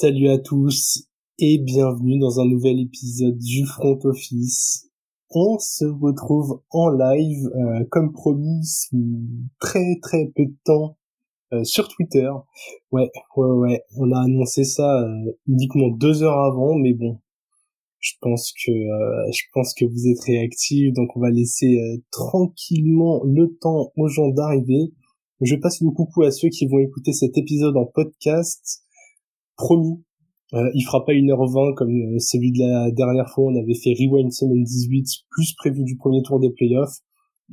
Salut à tous et bienvenue dans un nouvel épisode du Front Office. On se retrouve en live, euh, comme promis, très très peu de temps euh, sur Twitter. Ouais, ouais, ouais, on a annoncé ça euh, uniquement deux heures avant, mais bon, je pense que je pense que vous êtes réactifs, donc on va laisser tranquillement le temps aux gens d'arriver. Je passe le coucou à ceux qui vont écouter cet épisode en podcast promis. Euh, il fera pas 1h20 comme euh, celui de la dernière fois. On avait fait Rewind semaine 18 plus prévu du premier tour des playoffs.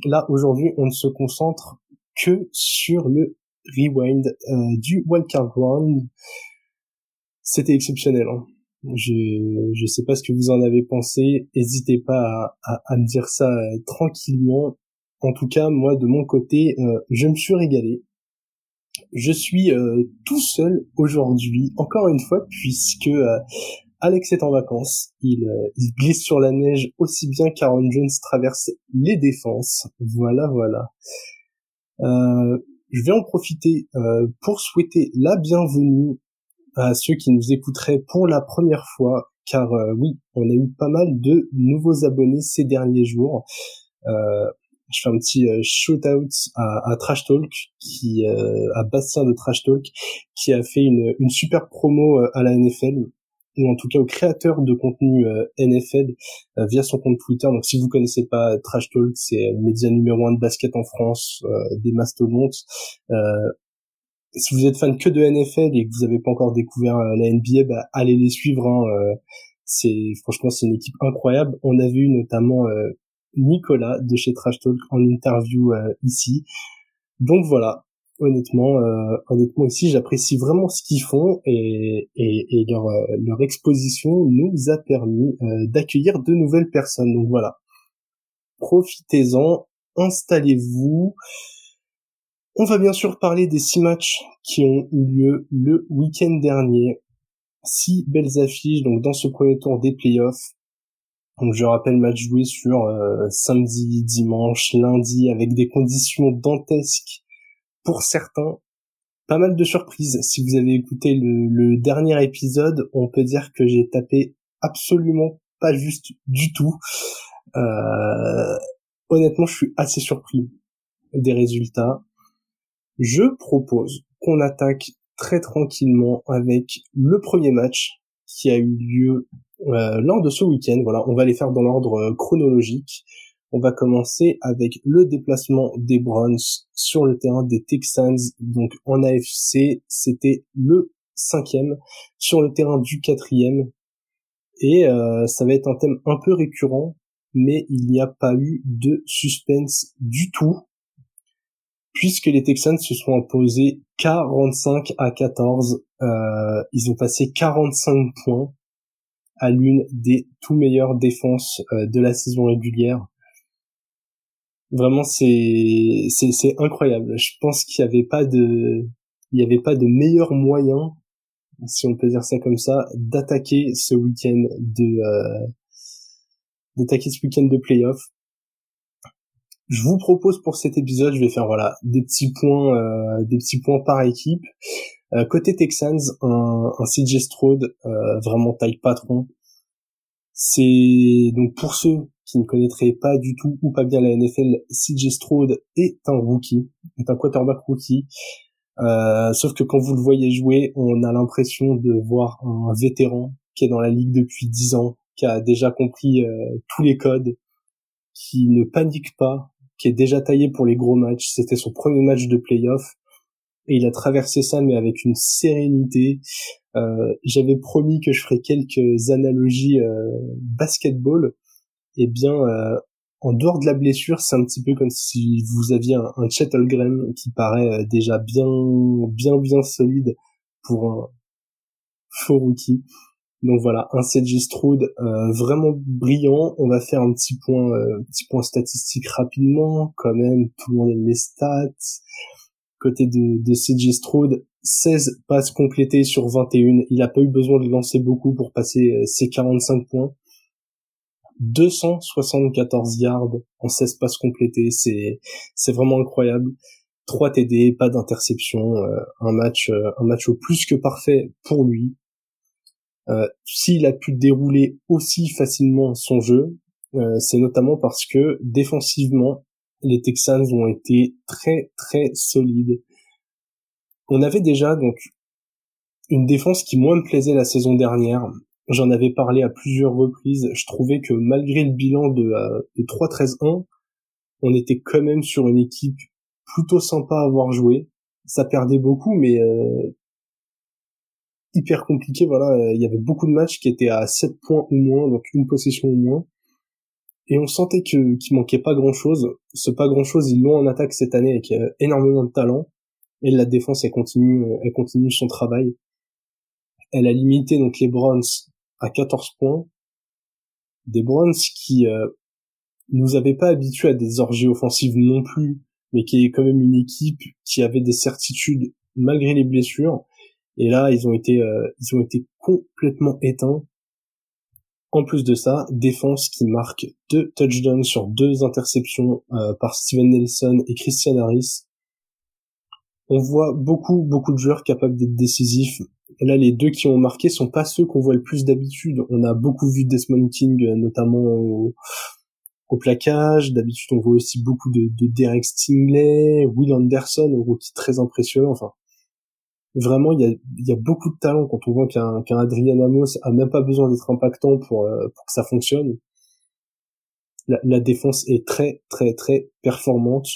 Là, aujourd'hui, on ne se concentre que sur le Rewind euh, du Wildcard Round. C'était exceptionnel. Hein. Je je sais pas ce que vous en avez pensé. N'hésitez pas à, me dire ça euh, tranquillement. En tout cas, moi, de mon côté, je me suis régalé. Je suis euh, tout seul aujourd'hui, encore une fois, puisque euh, Alex est en vacances. Il, euh, il, glisse sur la neige aussi bien qu'Aaron Jones traverse les défenses. Voilà, voilà. je vais en profiter pour souhaiter la bienvenue à ceux qui nous écouteraient pour la première fois, car oui, on a eu pas mal de nouveaux abonnés ces derniers jours. Euh, je fais un petit euh, shout out à, à, Trash Talk qui euh, à Bastien de Trash Talk qui a fait une, une super promo euh, à la NFL ou en tout cas au créateur de contenu NFL via son compte Twitter. Donc si vous connaissez pas Trash Talk, c'est le média numéro un de basket en France, des mastodontes. si vous êtes fan que de NFL et que vous n'avez pas encore découvert la NBA, bah, allez les suivre. Hein, c'est franchement c'est une équipe incroyable. On a vu notamment Nicolas de chez Trash Talk en interview euh, ici. Donc voilà, honnêtement, euh, honnêtement ici, j'apprécie vraiment ce qu'ils font et, leur, euh, leur exposition nous a permis d'accueillir de nouvelles personnes. Donc voilà, profitez-en, installez-vous. On va bien sûr parler des six matchs qui ont eu lieu le week-end dernier. Six belles affiches, donc dans ce premier tour des playoffs. Donc je rappelle match joué sur euh, samedi, dimanche, lundi avec des conditions dantesques pour certains. Pas mal de surprises. Si vous avez écouté le, dernier épisode, on peut dire que j'ai tapé absolument pas juste du tout. Euh, honnêtement, je suis assez surpris des résultats. Je propose qu'on attaque très tranquillement avec le premier match qui a eu lieu lors de ce week-end. Voilà, on va les faire dans l'ordre euh, chronologique. On va commencer avec le déplacement des Browns sur le terrain des Texans. Donc en AFC, c'était le cinquième sur le terrain du quatrième. Et euh, ça va être un thème un peu récurrent, mais il n'y a pas eu de suspense du tout, puisque les Texans se sont imposés 45 à 14. Euh, ils ont passé 45 points à l'une des tout meilleures défenses euh, de la saison régulière. Vraiment, c'est c'est incroyable. Je pense qu'il n'y avait pas de il y avait pas de meilleur moyen, si on peut dire ça comme ça, d'attaquer ce week-end de euh, d'attaquer ce week-end de playoff. Je vous propose pour cet épisode, je vais faire voilà des petits points, euh, des petits points par équipe. Euh, côté Texans, un, un CJ Stroud euh, vraiment taille patron. C'est donc pour ceux qui ne connaîtraient pas du tout ou pas bien la NFL, CJ Stroud est un rookie, est un quarterback rookie. Euh, sauf que quand vous le voyez jouer, on a l'impression de voir un vétéran qui est dans la ligue depuis 10 ans, qui a déjà compris tous les codes, qui ne panique pas, qui est déjà taillé pour les gros matchs. C'était son premier match de playoff et il a traversé ça mais avec une sérénité. Euh, J'avais promis que je ferais quelques analogies euh, basketball. Et eh bien, euh, en dehors de la blessure, c'est un petit peu comme si vous aviez un, un Chet qui paraît euh, déjà bien, bien, bien solide pour un faux rookie. Donc voilà, un CJ Stroud euh, vraiment brillant. On va faire un petit point, petit point statistique rapidement, quand même. Tout le monde aime les stats côté de, de CJ Stroud, 16 passes complétées sur 21. Il n'a pas eu besoin de lancer beaucoup pour passer euh, ses 45 points. 274 yards en 16 passes complétées, c'est c'est vraiment incroyable. 3 TD, pas d'interception, euh, un match euh, un match au plus que parfait pour lui. S'il a pu dérouler aussi facilement son jeu, c'est notamment parce que défensivement, les Texans ont été très très solides. On avait déjà donc une défense qui moins me plaisait la saison dernière. J'en avais parlé à plusieurs reprises. Je trouvais que malgré le bilan de, euh, de 3-13-1, on était quand même sur une équipe plutôt sympa à avoir joué. Ça perdait beaucoup, mais euh, hyper compliqué. Voilà, il y avait beaucoup de matchs qui étaient à 7 points ou moins, donc une possession ou moins. Et on sentait que qu'il manquait pas grand chose. Ce pas grand chose, ils l'ont en attaque cette année avec euh, énormément de talent. Et la défense, elle continue, euh, elle continue son travail. Elle a limité donc les Browns à 14 points. Des Browns qui euh, nous avaient pas habitués à des orgies offensives non plus, mais qui est quand même une équipe qui avait des certitudes malgré les blessures. Et là, ils ont été, euh, ils ont été complètement éteints. En plus de ça, défense qui marque deux touchdowns sur deux interceptions euh, par Steven Nelson et Christian Harris. On voit beaucoup, beaucoup de joueurs capables d'être décisifs. Là, les deux qui ont marqué sont pas ceux qu'on voit le plus d'habitude. On a beaucoup vu Desmond King, euh, notamment au, au plaquage. D'habitude, on voit aussi beaucoup de, de Derek Stingley, Will Anderson, un rookie très impressionnant. Enfin, vraiment, il y a, y a beaucoup de talent quand on voit qu'un qu'un Adrian Amos a même pas besoin d'être impactant pour, euh, pour que ça fonctionne. La, la, défense est très, très, très performante.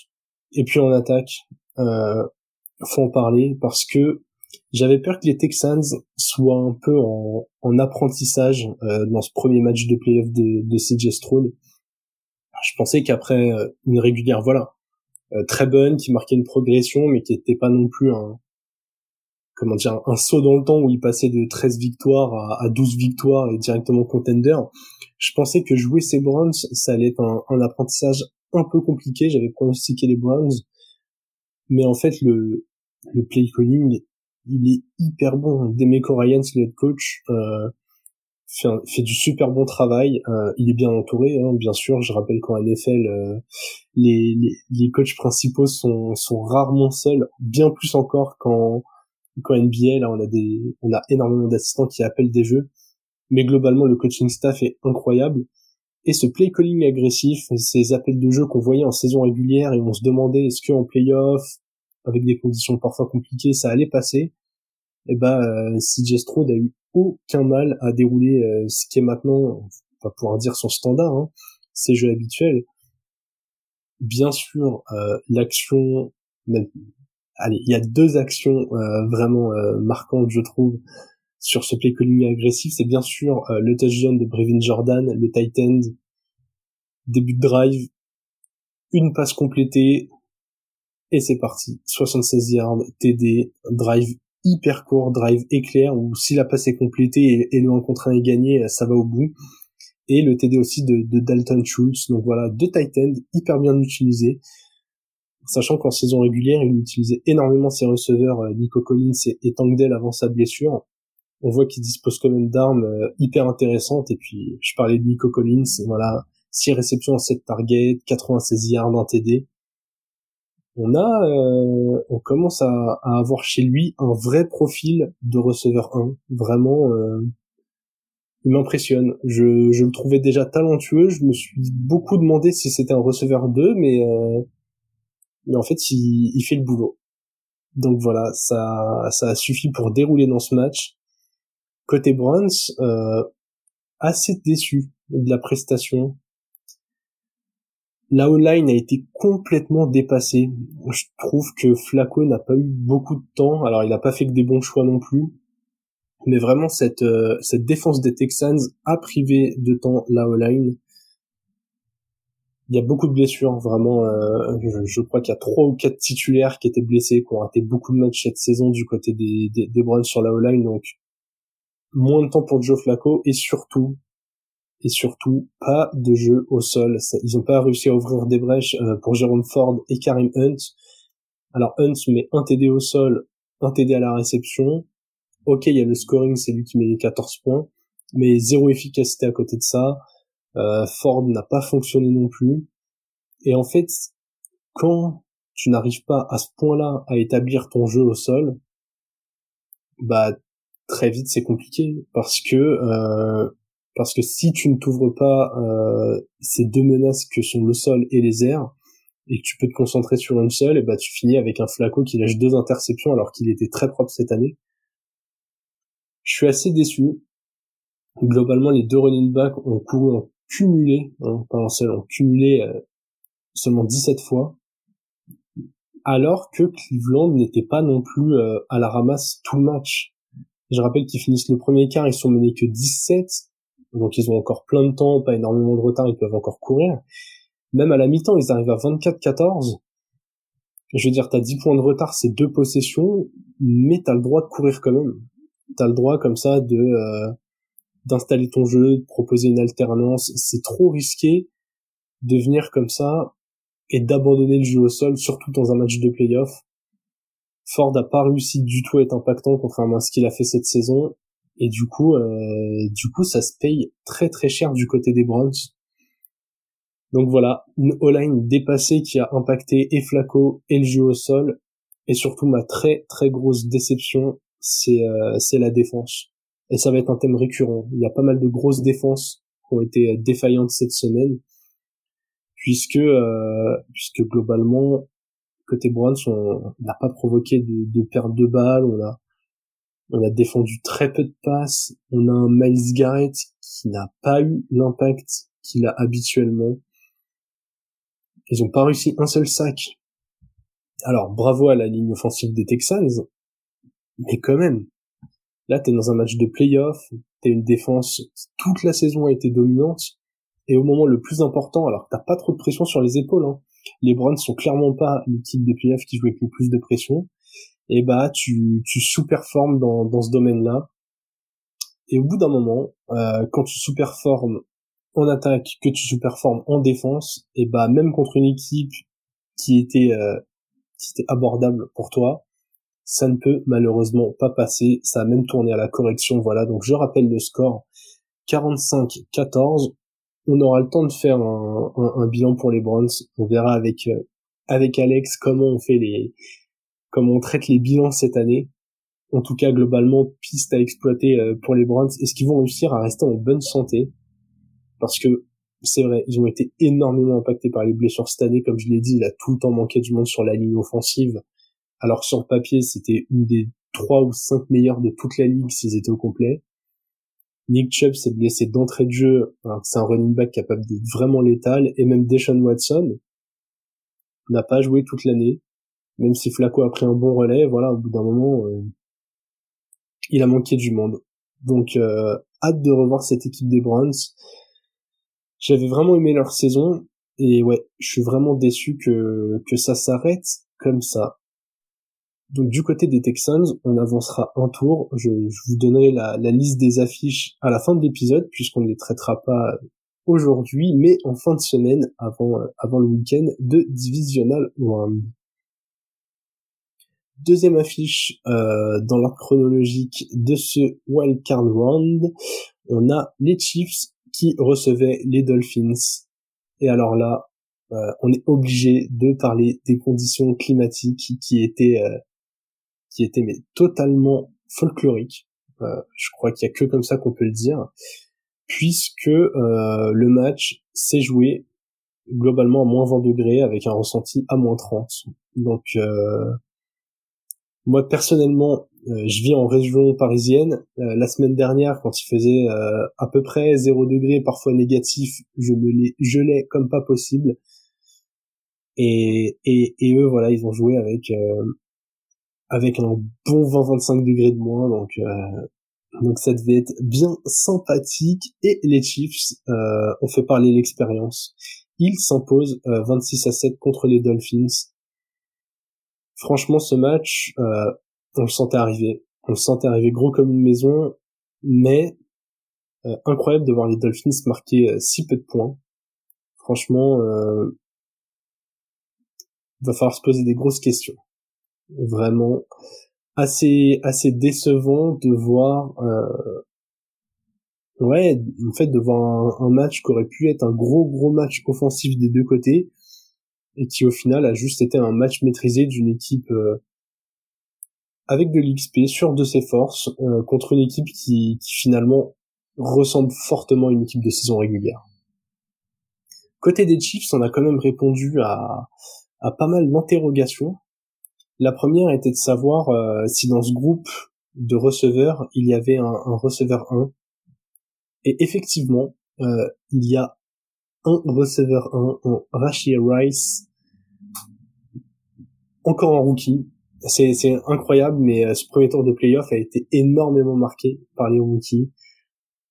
Et puis en attaque, euh, faut en parler parce que j'avais peur que les Texans soient un peu en, en apprentissage euh, dans ce premier match de playoff de, de CJ Stroud je pensais qu'après euh, une régulière, voilà, euh, très bonne, qui marquait une progression, mais qui était pas non plus un, comment dire, un saut dans le temps où il passait de 13 victoires à, 12 victoires et directement contender. Je pensais que jouer ces Browns, ça allait être un, apprentissage un peu compliqué. J'avais pronostiqué les Browns, mais en fait le le play calling, il est hyper bon. Demeco Ryan, le coach, euh, fait, fait du super bon travail. Euh, il est bien entouré, hein, bien sûr. Je rappelle qu'en NFL, euh, les, les, les, coachs principaux sont, sont rarement seuls, bien plus encore qu'en qu'en NBA. Là, on a des, on a énormément d'assistants qui appellent des jeux, mais globalement, le coaching staff est incroyable. Et ce play calling agressif, ces appels de jeu qu'on voyait en saison régulière et on se demandait est-ce que playoff, avec des conditions parfois compliquées, ça allait passer? Et eh ben, euh, CJ a eu aucun mal à dérouler euh, ce qui est maintenant, on va pouvoir dire son standard, hein, ses jeux habituels. Bien sûr, euh, l'action, allez, il y a deux actions euh, vraiment marquantes, je trouve, sur ce play calling agressif. C'est bien sûr le touchdown de Brevin Jordan, le tight end, début de drive, une passe complétée, et c'est parti. 76 yards, TD, drive hyper court, drive éclair, où si la passe est complétée et, le 1 contre 1 est gagné, ça va au bout. Et le TD aussi de, Dalton Schultz. Donc voilà, deux tight ends hyper bien utilisés. Sachant qu'en saison régulière, il utilisait énormément ses receveurs, euh, Nico Collins et, Tangdell avant sa blessure. On voit qu'il dispose quand même d'armes euh, hyper intéressantes. Et puis, je parlais de Nico Collins, voilà, 6 réceptions, 7 targets, 96 yards, un TD on a, euh, on commence à, avoir chez lui un vrai profil de receveur 1. Vraiment, il m'impressionne. Je, le trouvais déjà talentueux. Je me suis beaucoup demandé si c'était un receveur 2, mais mais en fait, il, fait le boulot. Donc voilà, ça, ça a suffi pour dérouler dans ce match. Côté Browns, assez déçu de la prestation la line a été complètement dépassée. Je trouve que Flacco n'a pas eu beaucoup de temps. Alors, il n'a pas fait que des bons choix non plus. Mais vraiment, cette, euh, cette défense des Texans a privé de temps la line Il y a beaucoup de blessures, vraiment. Euh, je, crois qu'il y a trois ou quatre titulaires qui étaient blessés, qui ont raté beaucoup de matchs cette saison du côté des, des, des Browns sur la line Donc, moins de temps pour Joe Flacco et surtout, et surtout pas de jeu au sol. Ils n'ont pas réussi à ouvrir des brèches euh, pour Jérôme Ford et Karim Hunt. Alors Hunt met un TD au sol, un TD à la réception. Ok, il y a le scoring, c'est lui qui met les 14 points, mais zéro efficacité à côté de ça. Euh, Ford n'a pas fonctionné non plus. Et en fait, quand tu n'arrives pas à ce point-là à établir ton jeu au sol, bah très vite c'est compliqué parce que euh, parce que si tu ne t'ouvres pas euh, ces deux menaces que sont le sol et les airs et que tu peux te concentrer sur une seule, et bah tu finis avec un Flaco qui lâche deux interceptions alors qu'il était très propre cette année. Je suis assez déçu. Globalement, les deux running backs ont couru en cumulé, hein, pas un seul, ont cumulé euh, seulement 17 fois, alors que Cleveland n'était pas non plus euh, à la ramasse tout le match. Je rappelle qu'ils finissent le premier quart, ils sont menés que 17, donc ils ont encore plein de temps, pas énormément de retard, ils peuvent encore courir. Même à la mi-temps, ils arrivent à 24-14. Je veux dire, t'as 10 points de retard, c'est deux possessions, mais t'as le droit de courir quand même. T'as le droit comme ça de euh, d'installer ton jeu, de proposer une alternance. C'est trop risqué de venir comme ça et d'abandonner le jeu au sol, surtout dans un match de playoff. Ford a pas réussi du tout à être impactant contrairement à ce qu'il a fait cette saison. Et du coup, euh, du coup, ça se paye très très cher du côté des Browns. Donc voilà, une O-line dépassée qui a impacté et Flaco et le jeu au sol. Et surtout ma très très grosse déception, c'est euh, c'est la défense. Et ça va être un thème récurrent. Il y a pas mal de grosses défenses qui ont été euh, défaillantes cette semaine, puisque euh, puisque globalement côté Browns on n'a pas provoqué de, de perte de balles, on a on a défendu très peu de passes, on a un Miles Garrett qui n'a pas eu l'impact qu'il a habituellement. Ils ont pas réussi un seul sac. Alors bravo à la ligne offensive des Texans, mais quand même, là t'es dans un match de playoff, t'as une défense toute la saison a été dominante, et au moment le plus important, alors t'as pas trop de pression sur les épaules, hein. les Browns sont clairement pas l'équipe des playoffs qui joue avec le plus de pression, et bah tu tu sous-performes dans dans ce domaine-là. Et au bout d'un moment, euh, quand tu sous-performes en attaque que tu sous-performes en défense, et bah même contre une équipe qui était euh, qui était abordable pour toi, ça ne peut malheureusement pas passer. Ça a même tourné à la correction. Voilà. Donc je rappelle le score 45-14. On aura le temps de faire un, bilan pour les Browns. On verra avec euh, avec Alex comment on fait les comment on traite les bilans cette année. En tout cas, globalement, piste à exploiter euh, pour les Browns. Est-ce qu'ils vont réussir à rester en bonne santé? Parce que c'est vrai, ils ont été énormément impactés par les blessures cette année, comme je l'ai dit, il a tout le temps manqué du monde sur la ligne offensive, alors sur papier, c'était une des trois ou cinq meilleures de toute la ligue s'ils étaient au complet. Nick Chubb s'est blessé d'entrée de jeu, c'est un running back capable d'être vraiment létal, et même Deshaun Watson n'a pas joué toute l'année, même si Flacco a pris un bon relais, voilà, au bout d'un moment, euh, il a manqué du monde. Donc, euh, hâte de revoir cette équipe des Browns. J'avais vraiment aimé leur saison et ouais, je suis vraiment déçu que que ça s'arrête comme ça. Donc du côté des Texans, on avancera un tour. Je, vous donnerai la, liste des affiches à la fin de l'épisode puisqu'on ne les traitera pas aujourd'hui, mais en fin de semaine avant avant le week-end de Divisional Round. Deuxième affiche euh, dans l'ordre chronologique de ce Wildcard Round, on a les Chiefs qui recevait les Dolphins. Et alors là, euh, on est obligé de parler des conditions climatiques qui étaient euh, qui étaient mais totalement folkloriques. Euh, je crois qu'il y a que comme ça qu'on peut le dire, puisque le match s'est joué globalement à moins 20 degrés avec un ressenti à moins 30. Donc moi personnellement, euh, je vis en région parisienne. Euh, la semaine dernière, quand il faisait euh, à peu près 0 degré, parfois négatif, je me les gelais comme pas possible. Et, et, et eux, voilà, ils ont joué avec avec un bon 20-25 degrés de moins, donc donc ça devait être bien sympathique. Et les Chiefs ont fait parler l'expérience. Ils s'imposent 26 à 7 contre les Dolphins franchement, ce match, euh, on le sentait arriver. On le sentait arriver gros comme une maison, mais euh, incroyable de voir les Dolphins marquer euh, si peu de points. Franchement, euh, va falloir se poser des grosses questions. Vraiment, assez assez décevant de voir. Euh, ouais, en fait, de voir un, match qui aurait pu être un gros gros match offensif des deux côtés et qui au final a juste été un match maîtrisé d'une équipe euh, avec de l'XP sur de ses forces euh, contre une équipe qui, qui finalement ressemble fortement à une équipe de saison régulière. Côté des Chiefs, on a quand même répondu à, à pas mal d'interrogations. La première était de savoir euh, si dans ce groupe de receveurs, il y avait un, receveur 1. Et effectivement, euh, il y a un receveur 1, un Rashid Rice, encore en rookie. C'est, incroyable, mais euh, ce premier tour de playoff a été énormément marqué par les rookies.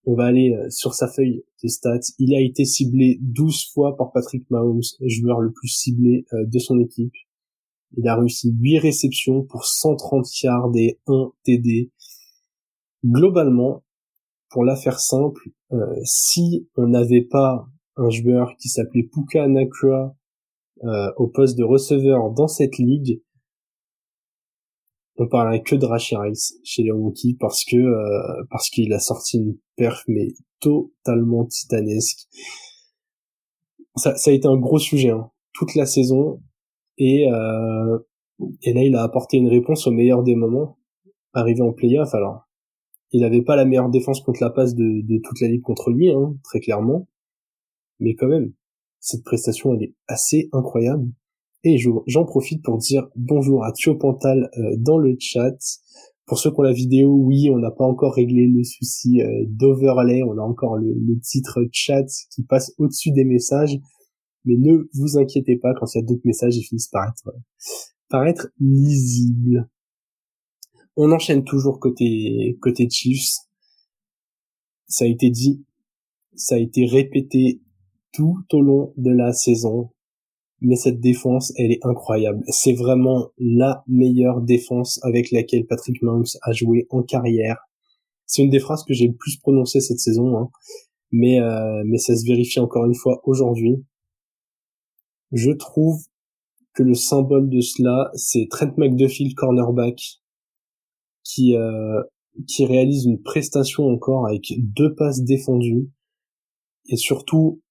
On va aller sur sa feuille de stats. Il a été ciblé 12 fois par Patrick Mahomes, joueur le plus ciblé de son équipe. Il a réussi 8 réceptions pour 130 yards et 1 TD. Globalement, pour la faire simple, si on n'avait pas un joueur qui s'appelait Puka Nakua euh, au poste de receveur dans cette ligue, on parlerait que de Rashid Rice chez les rookies parce que euh, parce qu'il a sorti une perf mais totalement titanesque. Ça, ça a été un gros sujet hein, toute la saison et euh, et là il a apporté une réponse au meilleur des moments arrivé en playoff alors il n'avait pas la meilleure défense contre la passe de, de toute la ligue contre lui hein, très clairement mais quand même, cette prestation, elle est assez incroyable. Et j'en profite pour dire bonjour à Thio Pantal euh, dans le chat. Pour ceux qui ont la vidéo, oui, on n'a pas encore réglé le souci euh, d'overlay, on a encore le, titre chat qui passe au-dessus des messages. Mais ne vous inquiétez pas, quand il y a d'autres messages, ils finissent par être, par être lisibles. On enchaîne toujours côté, côté Chiefs. Ça a été dit, ça a été répété tout au long de la saison. Mais cette défense, elle est incroyable. C'est vraiment la meilleure défense avec laquelle Patrick Mahomes a joué en carrière. C'est une des phrases que j'ai le plus prononcées cette saison, hein. mais euh, mais ça se vérifie encore une fois aujourd'hui. Je trouve que le symbole de cela, c'est Trent McDuffie, cornerback, qui euh, qui réalise une prestation encore avec deux passes défendues et surtout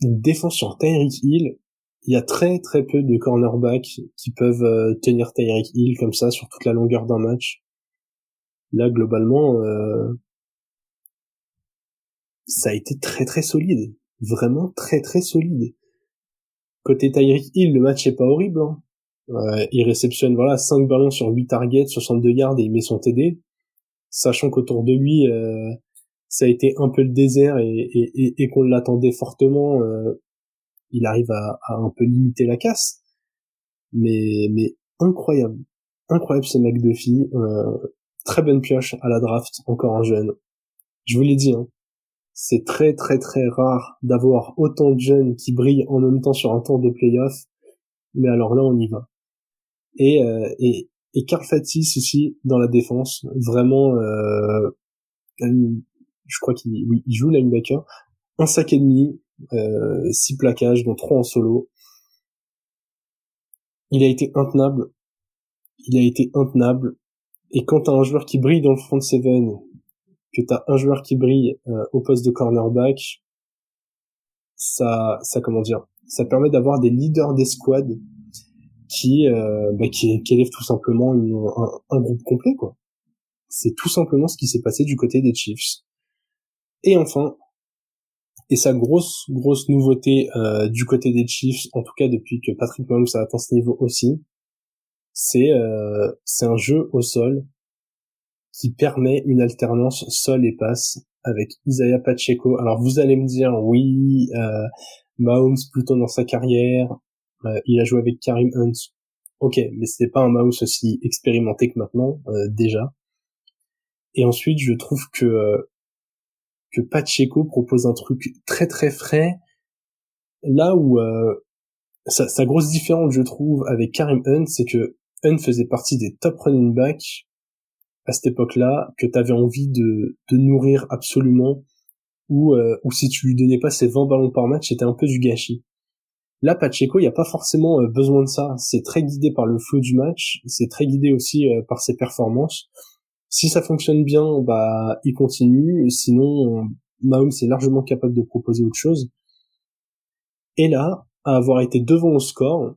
une défense sur Tyreek Hill, il y a très très peu de cornerbacks qui peuvent euh, tenir Tyreek Hill comme ça sur toute la longueur d'un match. Là, globalement, euh, ça a été très très solide. Vraiment très très solide. Côté Tyreek Hill, le match est pas horrible. Hein. Euh, il réceptionne voilà 5 ballons sur 8 targets, 62 yards et il met son TD. Sachant qu'autour de lui, ça a été un peu le désert et, qu'on l'attendait fortement, euh, il arrive à, un peu limiter la casse. Mais, mais incroyable, incroyable ce fille. Euh, très bonne pioche à la draft, encore un jeune. Je vous l'ai dit, hein, c'est très très très rare d'avoir autant de jeunes qui brillent en même temps sur un tour de playoff. Mais alors là, on y va. Et, euh, et, et Carl Fatis aussi dans la défense, vraiment euh, je crois qu'il oui, il joue linebacker, un sac et demi, euh, six plaquages, dont trois en solo. Il a été intenable. Il a été intenable. Et quand t'as un joueur qui brille dans le front seven, que t'as un joueur qui brille euh, au poste de cornerback, ça, ça comment dire, ça permet d'avoir des leaders des squads qui, euh, bah, qui, élèvent tout simplement un, un groupe complet quoi. C'est tout simplement ce qui s'est passé du côté des Chiefs. Et enfin, et sa grosse grosse nouveauté euh, du côté des Chiefs, en tout cas depuis que Patrick Mahomes a atteint ce niveau aussi, c'est euh, c'est un jeu au sol qui permet une alternance sol et passe avec Isaiah Pacheco. Alors vous allez me dire oui, euh, Mahomes plutôt dans sa carrière, euh, il a joué avec Karim Hunt. Ok, mais c'était pas un Mahomes aussi expérimenté que maintenant euh, déjà. Et ensuite, je trouve que que Pacheco propose un truc très très frais. Là où euh, sa, grosse différence, je trouve, avec Karim Hunt, c'est que Hunt faisait partie des top running backs à cette époque-là, que tu avais envie de, de nourrir absolument, ou, euh, ou si tu lui donnais pas ses 20 ballons par match, c'était un peu du gâchis. Là, Pacheco, il n'y a pas forcément euh, besoin de ça. C'est très guidé par le flow du match, c'est très guidé aussi par ses performances. Si ça fonctionne bien, bah il continue. Sinon, Mahomes est largement capable de proposer autre chose. Et là, à avoir été devant au score,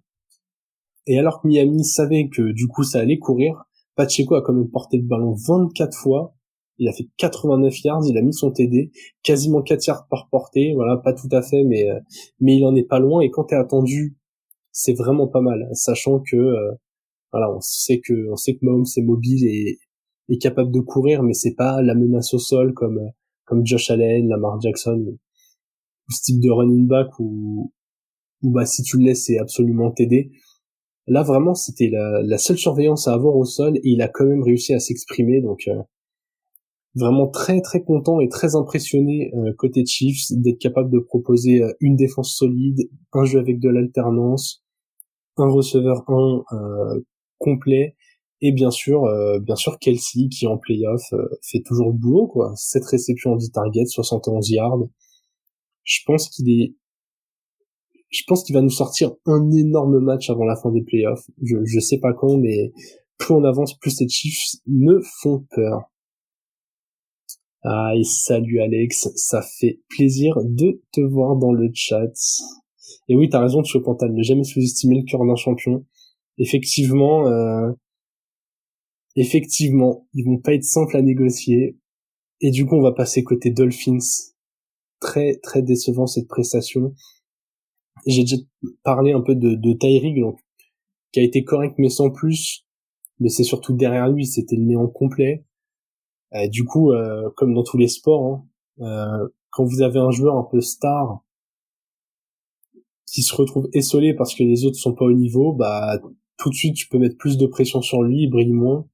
et alors que Miami savait que du coup ça allait courir, Pacheco a quand même porté le ballon 24 fois. Il a fait 89 yards, il a mis son TD, quasiment 4 yards par portée, voilà, pas tout à fait, mais euh, mais il en est pas loin. Et quand t'es attendu, c'est vraiment pas mal, sachant que euh, voilà, on sait que on sait que Mahomes est mobile et est capable de courir, mais c'est pas la menace au sol comme comme Josh Allen, Lamar Jackson ou ce type de running back où, où bah si tu le laisses c'est absolument t'aider Là vraiment c'était la, la, seule surveillance à avoir au sol et il a quand même réussi à s'exprimer donc euh, vraiment très très content et très impressionné euh, côté Chiefs d'être capable de proposer euh, une défense solide, un jeu avec de l'alternance, un receveur 1 complet et bien sûr bien sûr Kelsey qui en playoff fait toujours le boulot quoi. Cette réception en 10 targets, 71 yards. Je pense qu'il est je pense qu'il va nous sortir un énorme match avant la fin des playoffs. Je, je sais pas quand, mais plus on avance, plus ces Chiefs me font peur. Ah, et salut Alex, ça fait plaisir de te voir dans le chat. Et oui, t'as raison, tu Pantal, ne jamais sous-estimer le cœur d'un champion. Effectivement, euh, effectivement, ils vont pas être simples à négocier. Et du coup, on va passer côté Dolphins. Très, très décevant cette prestation j'ai déjà parlé un peu de, de qui a été correct mais sans plus. Mais c'est surtout derrière lui, c'était le néant complet. Euh, du coup, euh, comme dans tous les sports, hein, euh, quand vous avez un joueur un peu star qui se retrouve essolé parce que les autres sont pas au niveau, bah tout de suite tu peux mettre plus de pression sur lui, il brille moins.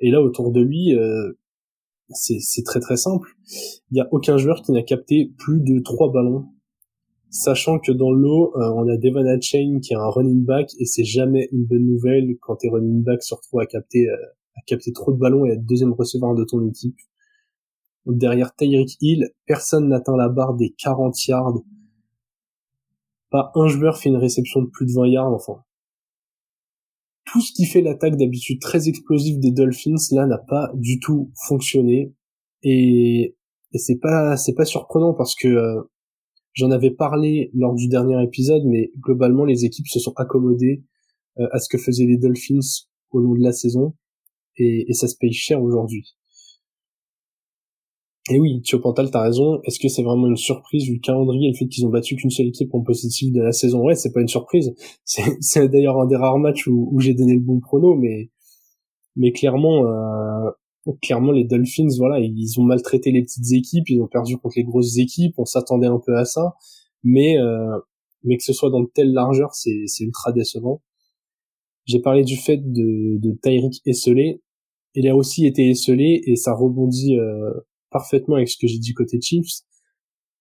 Et là autour de lui, euh, c'est très très simple. Il y a aucun joueur qui n'a capté plus de trois ballons sachant que dans l'eau, euh, on a Devon Chain qui est un running back et c'est jamais une bonne nouvelle quand tes running back se retrouvent à capter euh, à capter trop de ballons et être deuxième receveur de ton équipe. derrière Tyreek Hill, personne n'atteint la barre des 40 yards. Pas un joueur fait une réception de plus de 20 yards, enfin. Tout ce qui fait l'attaque d'habitude très explosive des Dolphins, là, n'a pas du tout fonctionné. Et, et c'est pas, c'est pas surprenant parce que, euh, J'en avais parlé lors du dernier épisode, mais globalement, les équipes se sont accommodées euh, à ce que faisaient les Dolphins au long de la saison, et, ça se paye cher aujourd'hui. Et oui, Thio Pantal, t'as raison. Est-ce que c'est vraiment une surprise vu le calendrier et le fait qu'ils ont battu qu'une seule équipe en positif de la saison? Ouais, c'est pas une surprise. C'est d'ailleurs un des rares matchs où, où j'ai donné le bon prono, mais mais clairement, euh, clairement les Dolphins voilà ils ont maltraité les petites équipes ils ont perdu contre les grosses équipes on s'attendait un peu à ça. Mais euh, mais que ce soit dans de telle largeur c'est ultra décevant. J'ai parlé du fait de de Tyreek esselé il a aussi été esselé et ça rebondit euh, parfaitement avec ce que j'ai dit côté Chiefs.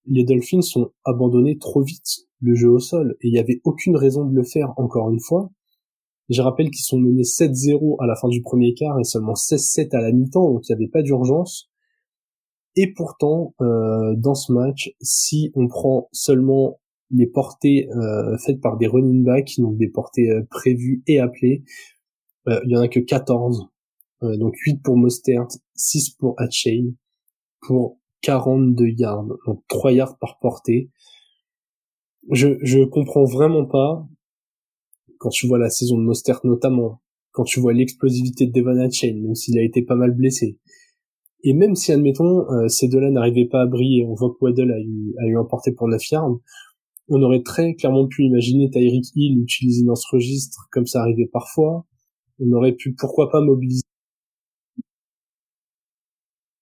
Les Dolphins ont abandonné trop vite le jeu au sol et il y avait aucune raison de le faire encore une fois je rappelle qu'ils sont menés 7-0 à la fin du premier quart et seulement 16-7 à la mi-temps, donc il n'y avait pas d'urgence. Et pourtant, euh, dans ce match, si on prend seulement les portées euh, faites par des running backs, donc des portées euh, prévues et appelées, il y en a que 14. donc 8 pour Mostert, 6 pour Hatchain, pour 42 yards, donc 3 yards par portée. Je, je comprends vraiment pas quand tu vois la saison de Mostert notamment, quand tu vois l'explosivité de Devon Chain, même s'il a été pas mal blessé, et même si, admettons, euh, ces deux-là n'arrivaient pas à briller, on voit que Waddle a eu, a eu un porté pour 9 yards, on aurait très clairement pu imaginer Tyreek Hill utiliser dans ce registre comme ça arrivait parfois. On aurait pu, pourquoi pas, mobiliser.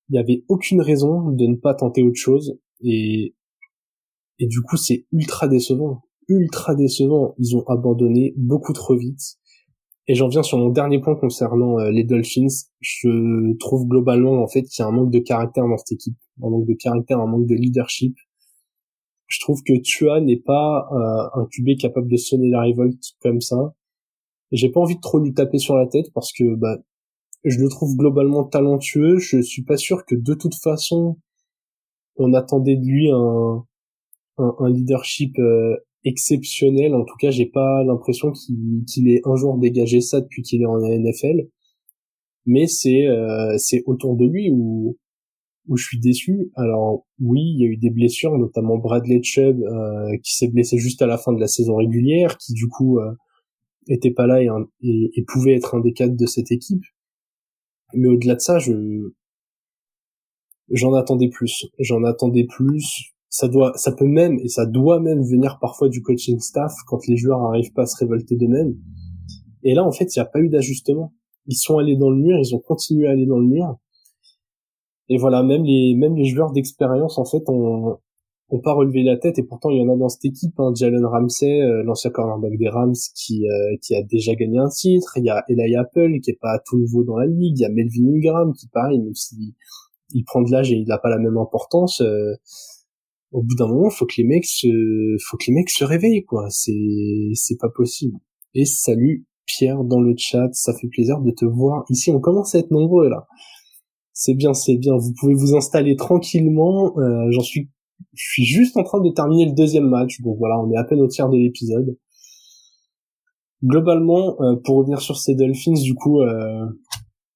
Il n'y avait aucune raison de ne pas tenter autre chose, et, et du coup, c'est ultra décevant ultra décevant. Ils ont abandonné beaucoup trop vite. Et j'en viens sur mon dernier point concernant euh, les Dolphins. Je trouve globalement en fait qu'il y a un manque de caractère dans cette équipe, un manque de caractère, un manque de leadership. Je trouve que Tua n'est pas euh, un QB capable de sonner la révolte comme ça. J'ai pas envie de trop lui taper sur la tête parce que bah je le trouve globalement talentueux. Je suis pas sûr que de toute façon on attendait de lui un leadership euh, exceptionnel. En tout cas, j'ai pas l'impression qu'il ait un jour dégagé ça depuis qu'il est en NFL. Mais c'est euh, c'est autour de lui où où je suis déçu. Alors oui, il y a eu des blessures, notamment Bradley Chubb euh, qui s'est blessé juste à la fin de la saison régulière, qui du coup euh, était pas là et, et, pouvait être un des quatre de cette équipe. Mais au-delà de ça, je j'en attendais plus. J'en attendais plus. Ça doit, ça peut même et ça doit même venir parfois du coaching staff quand les joueurs n'arrivent pas à se révolter d'eux-mêmes. Et là, en fait, il n'y a pas eu d'ajustement. Ils sont allés dans le mur, ils ont continué à aller dans le mur. Et voilà, même les même les joueurs d'expérience en fait ont ont pas relevé la tête et pourtant il y en a dans cette équipe hein, Jalen Ramsey euh, l'ancien cornerback des Rams qui euh, qui a déjà gagné un titre il y a Eli Apple qui est pas tout nouveau dans la ligue il y a Melvin Ingram qui pareil même si il prend de l'âge et il n'a pas la même importance euh, au bout d'un moment faut que les mecs se faut que les mecs se réveillent quoi. C'est c'est pas possible. Et salut Pierre dans le chat ça fait plaisir de te voir. Ici on commence à être nombreux là. C'est bien c'est bien. Vous pouvez vous installer tranquillement. J'en suis je suis juste en train de terminer le deuxième match, donc voilà, on est à peine au tiers de l'épisode. Globalement, euh, pour revenir sur ces Dolphins, du coup, euh,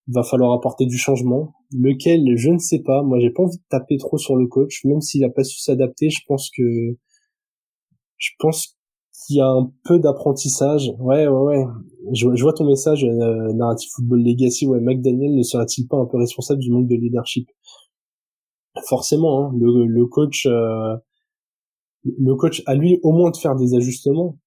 va falloir apporter du changement. Lequel, je ne sais pas. Moi, j'ai pas envie de taper trop sur le coach, même s'il a pas su s'adapter. Je pense que, je pense qu'il y a un peu d'apprentissage. Ouais, ouais, ouais. Je, vois ton message, euh, Narrative Football Legacy. Ouais, McDaniel ne serait-il pas un peu responsable du manque de leadership? Forcément, hein, le, coach, euh, le coach a lui au moins de faire des ajustements.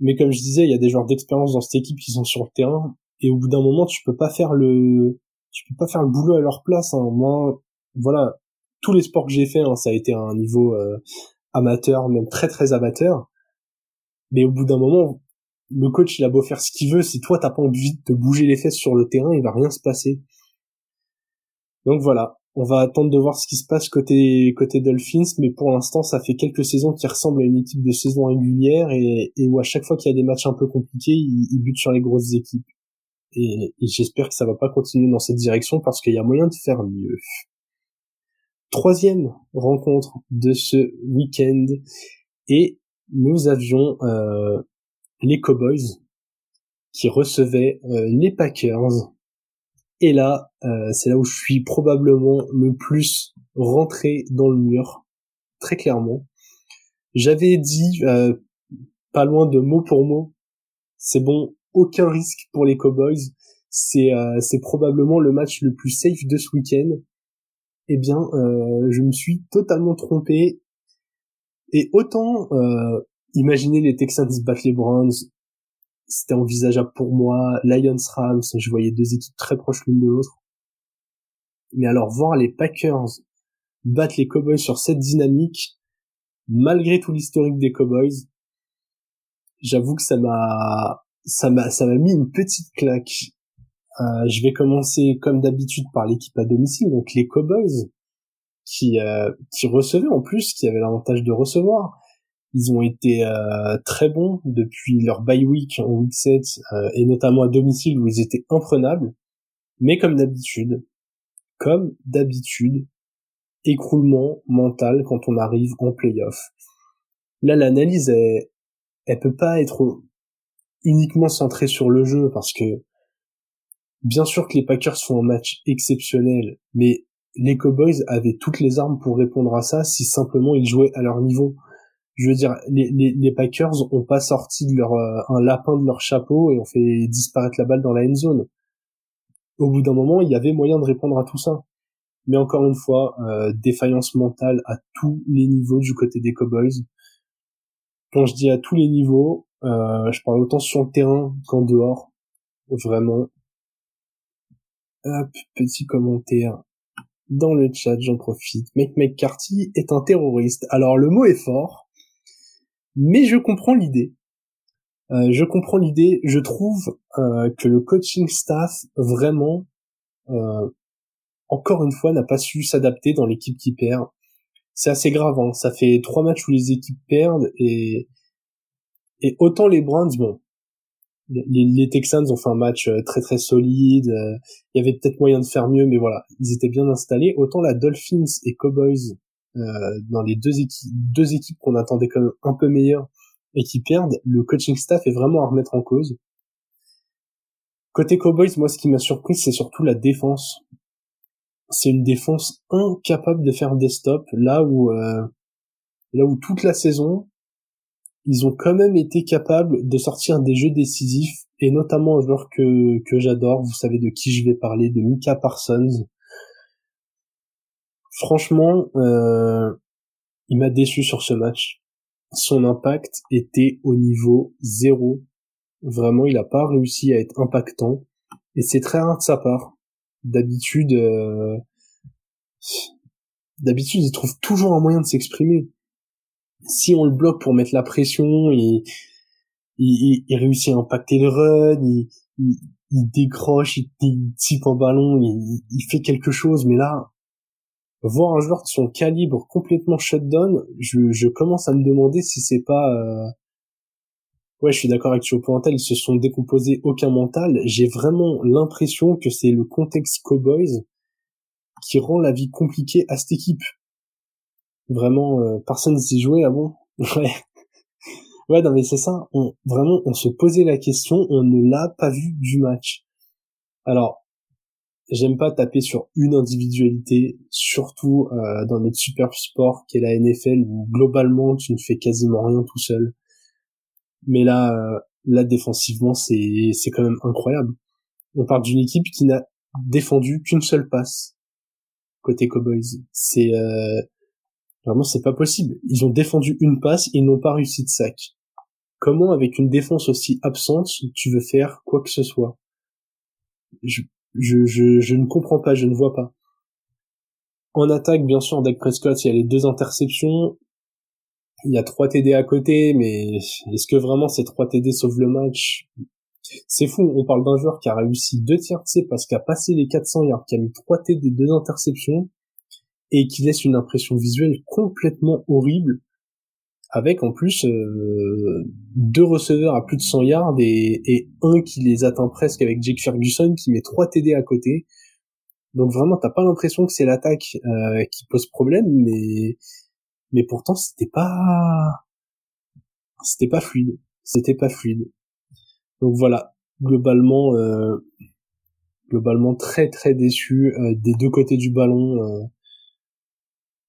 Mais comme je disais, il y a des joueurs d'expérience dans cette équipe qui sont sur le terrain et au bout d'un moment, tu peux pas faire le, tu peux pas faire le boulot à leur place. Hein. Moi, voilà, tous les sports que j'ai fait, hein, ça a été à un niveau euh, amateur, même très très amateur. Mais au bout d'un moment, le coach il a beau faire ce qu'il veut, si toi t'as pas envie de te bouger les fesses sur le terrain, il va rien se passer. Donc voilà, on va attendre de voir ce qui se passe côté côté Dolphins, mais pour l'instant, ça fait quelques saisons qui ressemblent à une équipe de saison régulière et, et où à chaque fois qu'il y a des matchs un peu compliqués, ils, butent sur les grosses équipes. Et, j'espère que ça va pas continuer dans cette direction parce qu'il y a moyen de faire mieux. Troisième rencontre de ce week-end et nous avions euh, les Cowboys qui recevaient euh, les Packers et là, euh, c'est là où je suis probablement le plus rentré dans le mur, très clairement. J'avais dit, pas loin de mot pour mot, c'est bon, aucun risque pour les Cowboys. C'est euh, c'est probablement le match le plus safe de ce week-end. Eh bien, je me suis totalement trompé. Et autant imaginer les Texans battre les Browns, c'était envisageable pour moi. Lions Rams, je voyais deux équipes très proches l'une de l'autre. Mais alors voir les Packers battre les Cowboys sur cette dynamique, malgré tout l'historique des Cowboys, j'avoue que ça m'a ça m'a ça m'a mis une petite claque. Euh, je vais commencer comme d'habitude par l'équipe à domicile, donc les Cowboys qui euh, qui recevaient en plus, qui avaient l'avantage de recevoir. Ils ont été euh, très bons depuis leur bye week en week 7 euh, et notamment à domicile où ils étaient imprenables. Mais comme d'habitude, comme d'habitude, écroulement mental quand on arrive en playoff. Là, l'analyse, elle, elle peut pas être uniquement centrée sur le jeu parce que bien sûr que les Packers font un match exceptionnel, mais les Cowboys avaient toutes les armes pour répondre à ça si simplement ils jouaient à leur niveau je veux dire, les, les, les, Packers ont pas sorti de leur euh, un lapin de leur chapeau et ont fait disparaître la balle dans la end zone. Au bout d'un moment, il y avait moyen de répondre à tout ça. Mais encore une fois, euh, défaillance mentale à tous les niveaux du côté des Cowboys. Quand je dis à tous les niveaux, euh, je parle autant sur le terrain qu'en dehors. Vraiment. Hop, petit commentaire dans le chat, j'en profite. Mike McCarthy est un terroriste. Alors le mot est fort, mais je comprends l'idée. Euh, je comprends l'idée. Je trouve euh, que le coaching staff vraiment, encore une fois, n'a pas su s'adapter dans l'équipe qui perd. C'est assez grave. Hein. Ça fait trois matchs où les équipes perdent et et autant les Browns, bon, les, Texans ont fait un match très très solide. Il y avait peut-être moyen de faire mieux, mais voilà, ils étaient bien installés. Autant la Dolphins et Cowboys euh, dans les deux équipes, deux équipes qu'on attendait quand même un peu meilleures et qui perdent, le coaching staff est vraiment à remettre en cause. Côté Cowboys, moi, ce qui m'a surpris, c'est surtout la défense. C'est une défense incapable de faire des stops, là où, euh, là où toute la saison, ils ont quand même été capables de sortir des jeux décisifs et notamment un joueur que, que j'adore, vous savez de qui je vais parler, de Mika Parsons. Franchement, euh, il m'a déçu sur ce match. Son impact était au niveau zéro. Vraiment, il n'a pas réussi à être impactant. Et c'est très rare de sa part. D'habitude, euh, d'habitude, il trouve toujours un moyen de s'exprimer. Si on le bloque pour mettre la pression, il, il, il réussit à impacter le run, il, il, décroche, il, il type en ballon, il, il fait quelque chose, mais là, voir un joueur de son calibre complètement shutdown, je, je commence à me demander si c'est pas... Euh... Ouais, je suis d'accord avec Chopointel, ils se sont décomposés aucun mental. J'ai vraiment l'impression que c'est le contexte Cowboys qui rend la vie compliquée à cette équipe. Vraiment, euh, personne s'y jouait, ah bon? Ouais. Ouais, non mais c'est ça. On, vraiment, on se posait la question, on ne l'a pas vu du match. Alors, j'aime pas taper sur une individualité, surtout euh, dans notre super sport qu'est la NFL où globalement tu ne fais quasiment rien tout seul. Mais là, euh, là défensivement, c'est c'est quand même incroyable. On parle d'une équipe qui n'a défendu qu'une seule passe côté Cowboys. C'est euh, vraiment c'est pas possible. Ils ont défendu une passe, ils n'ont pas réussi de sac. Comment avec une défense aussi absente tu veux faire quoi que ce soit? Je, je, je, je ne comprends pas, je ne vois pas. En attaque, bien sûr, Dak Prescott, il y a les deux interceptions. Il y a trois TD à côté, mais est-ce que vraiment ces trois TD sauvent le match? C'est fou, on parle d'un joueur qui a réussi deux tiers de parce qu'il a passé les 400 yards, qui a mis trois TD, deux interceptions, et qui laisse une impression visuelle complètement horrible avec en plus euh, deux receveurs à plus de 100 yards et, un qui les atteint presque avec Jake Ferguson qui met trois TD à côté. Donc vraiment, t'as pas l'impression que c'est l'attaque euh, qui pose problème, mais mais pourtant c'était pas c'était pas fluide, c'était pas fluide. Donc voilà, globalement euh, globalement très très déçu des deux côtés du ballon.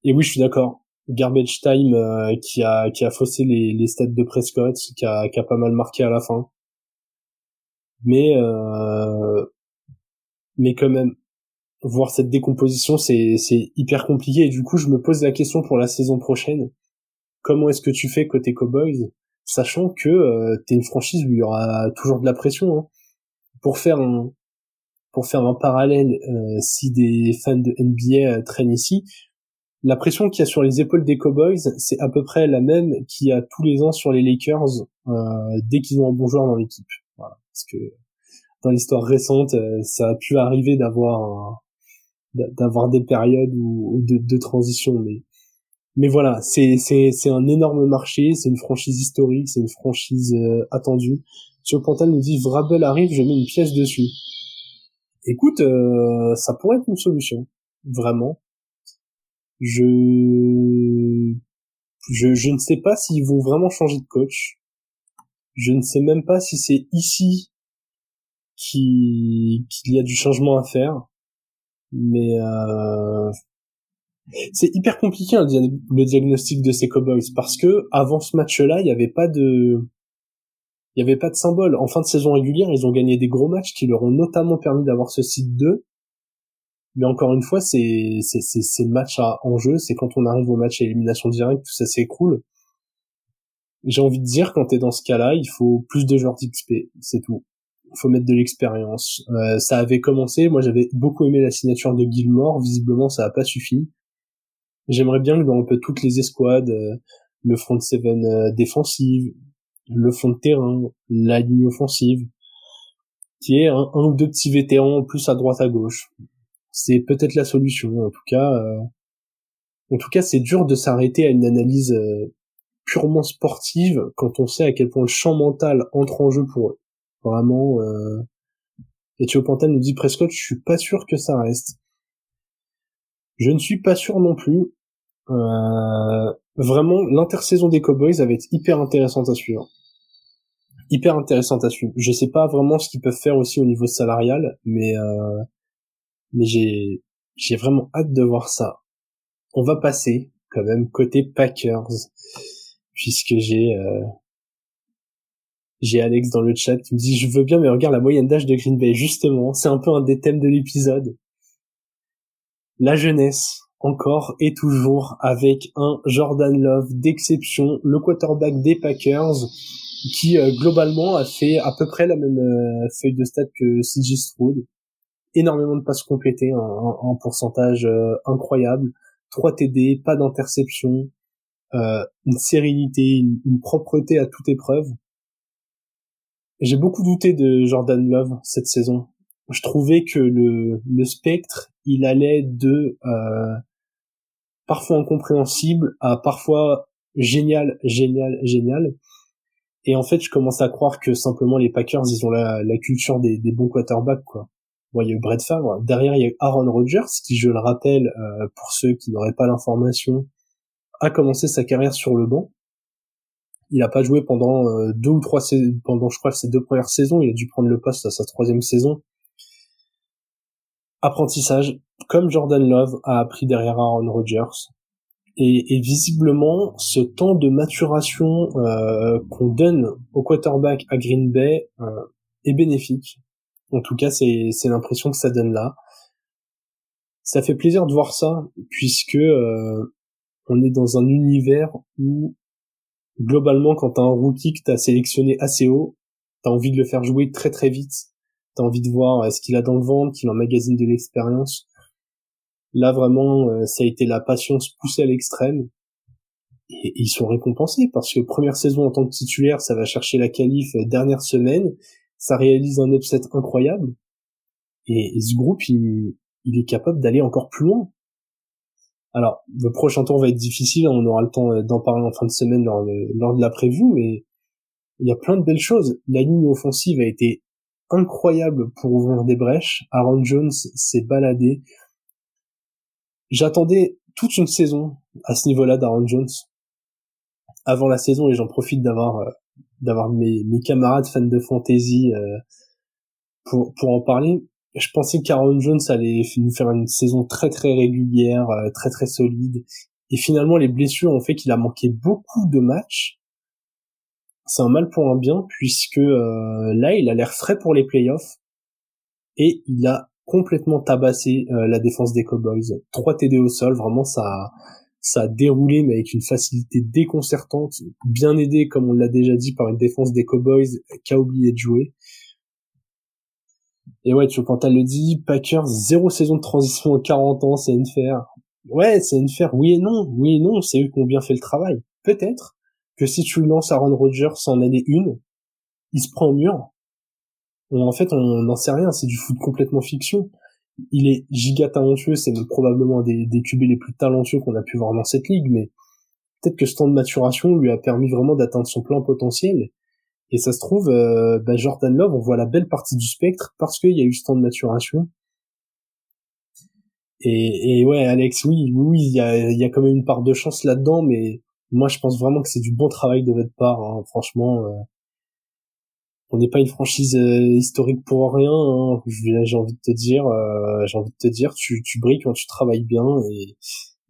Et oui, je suis d'accord Garbage Time euh, qui a qui a faussé les, les stats de Prescott, qui a, qui a pas mal marqué à la fin. Mais euh, mais quand même voir cette décomposition c'est c'est hyper compliqué et du coup je me pose la question pour la saison prochaine comment est-ce que tu fais côté Cowboys sachant que euh, t'es une franchise où il y aura toujours de la pression hein. pour faire un pour faire un parallèle euh, si des fans de NBA euh, traînent ici la pression qu'il y a sur les épaules des Cowboys, c'est à peu près la même qu'il y a tous les ans sur les Lakers euh, dès qu'ils ont un bon joueur dans l'équipe. Parce que dans l'histoire récente, euh, ça a pu arriver d'avoir d'avoir des périodes ou, de, de, transition, mais voilà, c'est un énorme marché, c'est une franchise historique, c'est une franchise euh, attendue. Sur Pantal nous dit Vrabel arrive, je mets une pièce dessus. Écoute, euh, ça pourrait être une solution, vraiment je, je, je ne sais pas s'ils vont vraiment changer de coach. Je ne sais même pas si c'est ici qu'il y a du changement à faire. Mais euh, c'est hyper compliqué hein, le diagnostic de ces Cowboys parce que avant ce match-là, il n'y avait pas de il y avait pas de symbole. En fin de saison régulière, ils ont gagné des gros matchs qui leur ont notamment permis d'avoir ce site 2 mais encore une fois, c'est c'est c'est le match à enjeu. C'est quand on arrive au match à élimination directe, tout ça s'écroule. J'ai envie de dire, quand t'es dans ce cas-là, il faut plus de joueurs d'XP, c'est tout. Il faut mettre de l'expérience. Euh, ça avait commencé, moi j'avais beaucoup aimé la signature de Gilmore, visiblement ça a pas suffi. J'aimerais bien que dans un peu toutes les escouades, euh, le front seven euh, défensive, le fond de terrain, la ligne offensive, qui est un, un ou deux petits vétérans en plus à droite à gauche c'est peut-être la solution. En tout cas, euh, en tout cas, c'est dur de s'arrêter à une analyse euh, purement sportive quand on sait à quel point le champ mental entre en jeu pour eux. Vraiment. Euh... Et Thio nous dit Prescott, je suis pas sûr que ça reste. Je ne suis pas sûr non plus. Euh... Vraiment, l'intersaison des Cowboys va être hyper intéressante à suivre. Hyper intéressante à suivre. Je sais pas vraiment ce qu'ils peuvent faire aussi au niveau salarial, mais euh mais j'ai vraiment hâte de voir ça. On va passer quand même côté Packers puisque j'ai euh, J'ai Alex dans le chat qui me dit je veux bien mais regarde la moyenne d'âge de Green Bay justement, c'est un peu un des thèmes de l'épisode. La jeunesse encore et toujours avec un Jordan Love d'exception, le quarterback des Packers qui euh, globalement a fait à peu près la même euh, feuille de stats que CJ Stroud. Énormément de passes complétées, un, pourcentage euh, incroyable, 3 TD, pas d'interception, une sérénité, une, propreté à toute épreuve. J'ai beaucoup douté de Jordan Love cette saison. Je trouvais que le, spectre, il allait de parfois incompréhensible à parfois génial, génial, génial. Et en fait, je commence à croire que simplement les Packers, ils ont la, la culture des, des, bons quarterbacks, quoi. Il y a eu Brett Favre. Derrière, il y a eu Aaron Rodgers, qui, je le rappelle, euh, pour ceux qui n'auraient pas l'information, a commencé sa carrière sur le banc. Il n'a pas joué pendant euh, deux ou trois saisons, pendant, je crois, ses deux premières saisons. Il a dû prendre le poste à sa troisième saison. Apprentissage, comme Jordan Love a appris derrière Aaron Rodgers, et, visiblement, ce temps de maturation euh, qu'on donne au quarterback à Green Bay est bénéfique. En tout cas, c'est l'impression que ça donne là. Ça fait plaisir de voir ça, puisque euh, on est dans un univers où, globalement, quand t'as un rookie que t'as sélectionné assez haut, t'as envie de le faire jouer très très vite. T'as envie de voir ce qu'il a dans le ventre, qu'il emmagasine de l'expérience. Là vraiment, euh, ça a été la patience poussée à l'extrême. Et, ils sont récompensés parce que première saison en tant que titulaire, ça va chercher la qualif euh, dernière semaine, ça réalise un upset incroyable. Et, ce groupe, il, est capable d'aller encore plus loin. Alors, le prochain tour va être difficile, on aura le temps euh, d'en parler en fin de semaine lors de, lors de la preview, mais il y a plein de belles choses. La ligne offensive a été incroyable pour ouvrir des brèches. Aaron Jones s'est baladé. J'attendais toute une saison à ce niveau-là d'Aaron Jones avant la saison et j'en profite d'avoir euh, d'avoir mes, mes camarades fans de fantasy euh, pour pour en parler. Je pensais qu'Aaron Jones allait nous faire une saison très très régulière, euh, très très solide et finalement les blessures ont fait qu'il a manqué beaucoup de matchs. C'est un mal pour un bien puisque là il a l'air frais pour les playoffs et il a complètement tabassé euh, la défense des Cowboys. 3 TD au sol, vraiment ça ça a déroulé mais avec une facilité déconcertante, bien aidé comme on l'a déjà dit par une défense des Cowboys qui a oublié de jouer. Et ouais, tu quand le dit, Packers zéro saison de transition en 40 ans, c'est faire. Ouais, c'est une faire. Oui et non, oui et non, c'est eux qui ont bien fait le travail. Peut-être que si tu lances Aaron Rodgers en année une, il se prend au mur en fait, on n'en sait rien, c'est du foot complètement fiction. Il est giga talentueux, c'est probablement des, des QB les plus talentueux qu'on a pu voir dans cette ligue, mais peut-être que ce temps de maturation lui a permis vraiment d'atteindre son plein potentiel. Et ça se trouve, euh, bah, Jordan Love, on voit la belle partie du spectre parce qu'il y a eu ce temps de maturation. Et, et ouais, Alex, oui, oui, il y a, y quand même une part de chance là-dedans, mais moi je pense vraiment que c'est du bon travail de votre part. Hein. Franchement, euh, on n'est pas une franchise euh, historique pour rien. Hein. J'ai envie de te dire, euh, j'ai envie de te dire, tu, tu brilles quand tu travailles bien et,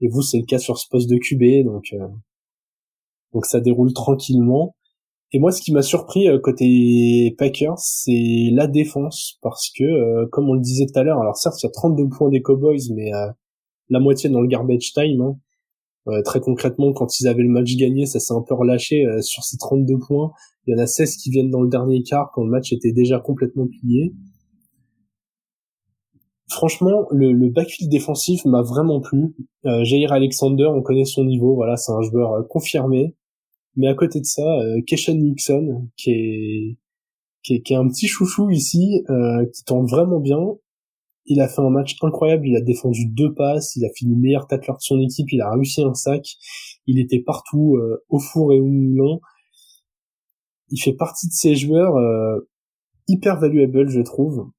vous c'est le cas sur ce poste de QB, donc euh, donc ça déroule tranquillement. Et moi, ce qui m'a surpris côté Packers, c'est la défense, parce que, comme on le disait tout à l'heure, alors certes, il y a 32 points des Cowboys, mais la moitié dans le garbage time. Hein. Euh, très concrètement, quand ils avaient le match gagné, ça s'est un peu relâché euh, sur ces 32 points. Il y en a 16 qui viennent dans le dernier quart quand le match était déjà complètement plié. Franchement, le, backfield défensif m'a vraiment plu. Euh, Jair Alexander, on connaît son niveau, voilà, c'est un joueur confirmé. Mais à côté de ça, Keshawn Nixon, qui est, qui est, qui est un petit chouchou ici, qui tente vraiment bien, il a fait un match incroyable, il a défendu deux passes, il a fini meilleur tacleur de son équipe, il a réussi un sac, il était partout euh, au four et au moulin. Il fait partie de ces joueurs euh, hyper valuable, je trouve,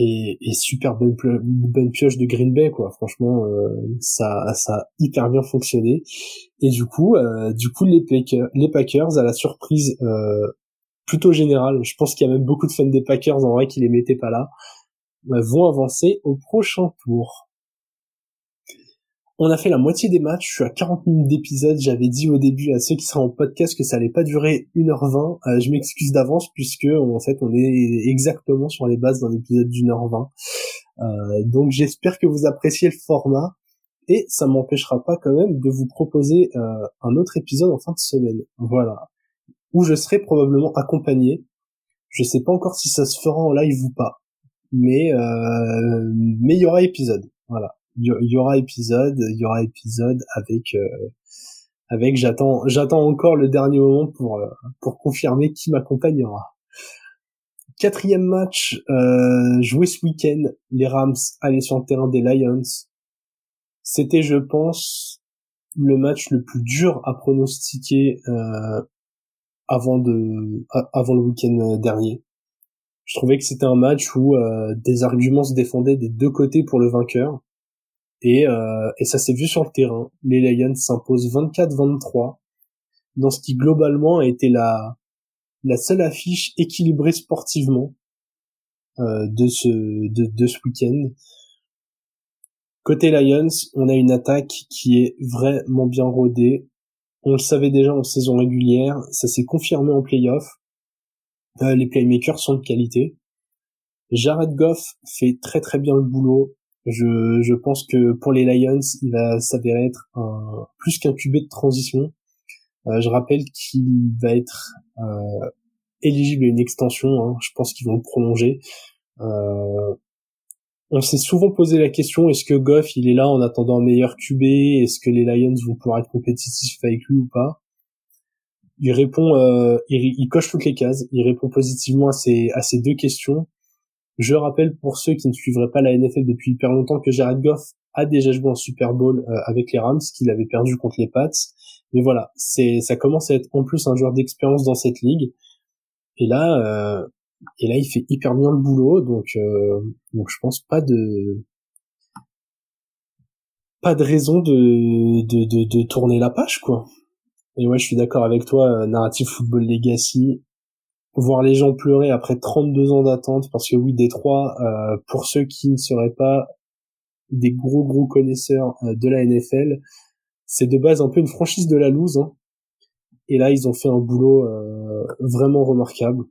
et, super bonne, pioche de Green Bay, quoi. Franchement, euh, ça, ça a hyper bien fonctionné. Et du coup, du coup, les Packers, les Packers, à la surprise plutôt générale, je pense qu'il y a même beaucoup de fans des Packers en vrai qui les mettaient pas là vont avancer au prochain tour. On a fait la moitié des matchs, je suis à 40 minutes d'épisode, j'avais dit au début à ceux qui seraient en podcast que ça allait pas durer 1h20, euh, je m'excuse d'avance puisque en fait on est exactement sur les bases d'un épisode d'une heure 20. Euh, donc j'espère que vous appréciez le format et ça m'empêchera pas quand même de vous proposer euh, un autre épisode en fin de semaine. Voilà. Où je serai probablement accompagné. Je sais pas encore si ça se fera en live ou pas. Mais euh, mais il y aura épisode. Voilà. Il y, aura épisode, y aura épisode avec euh, avec j'attends j'attends encore le dernier moment pour euh, pour confirmer qui m'accompagnera. Quatrième match euh, joué ce week-end, les Rams allaient sur le terrain des Lions. C'était, je pense, le match le plus dur à pronostiquer avant de avant le week-end dernier. Je trouvais que c'était un match où euh, des arguments se défendaient des deux côtés pour le vainqueur. Et, euh, et ça s'est vu sur le terrain. Les Lions s'imposent 24-23 dans ce qui globalement a été la, seule affiche équilibrée sportivement euh, de ce de ce week-end. Côté Lions, on a une attaque qui est vraiment bien rodée. On le savait déjà en saison régulière, ça s'est confirmé en playoff. Euh, les playmakers sont de qualité. Jared Goff fait très très bien le boulot. Je, pense que pour les Lions, il va s'avérer être plus qu'un QB de transition. Euh, je rappelle qu'il va être euh, éligible à une extension. Hein. Je pense qu'ils vont le prolonger. On s'est souvent posé la question est-ce que Goff il est là en attendant un meilleur QB Est-ce que les Lions vont pouvoir être compétitifs avec lui ou pas? Il répond, euh, il, il, coche toutes les cases. Il répond positivement à ces à ces deux questions. Je rappelle pour ceux qui ne suivraient pas la NFL depuis hyper longtemps que Jared Goff a déjà joué en Super Bowl euh, avec les Rams, qu'il avait perdu contre les Pats. Mais voilà, c'est ça commence à être en plus un joueur d'expérience dans cette ligue. Et là, euh, et là, il fait hyper bien le boulot, donc euh, donc je pense pas de pas de raison de de, de, de tourner la page quoi. Et ouais, je suis d'accord avec toi, euh, narrative football legacy, voir les gens pleurer après 32 ans d'attente, parce que oui, Détroit, euh, pour ceux qui ne seraient pas des gros gros connaisseurs euh, de la NFL, c'est de base un peu une franchise de la loose. Hein. Et là, ils ont fait un boulot euh, vraiment remarquable.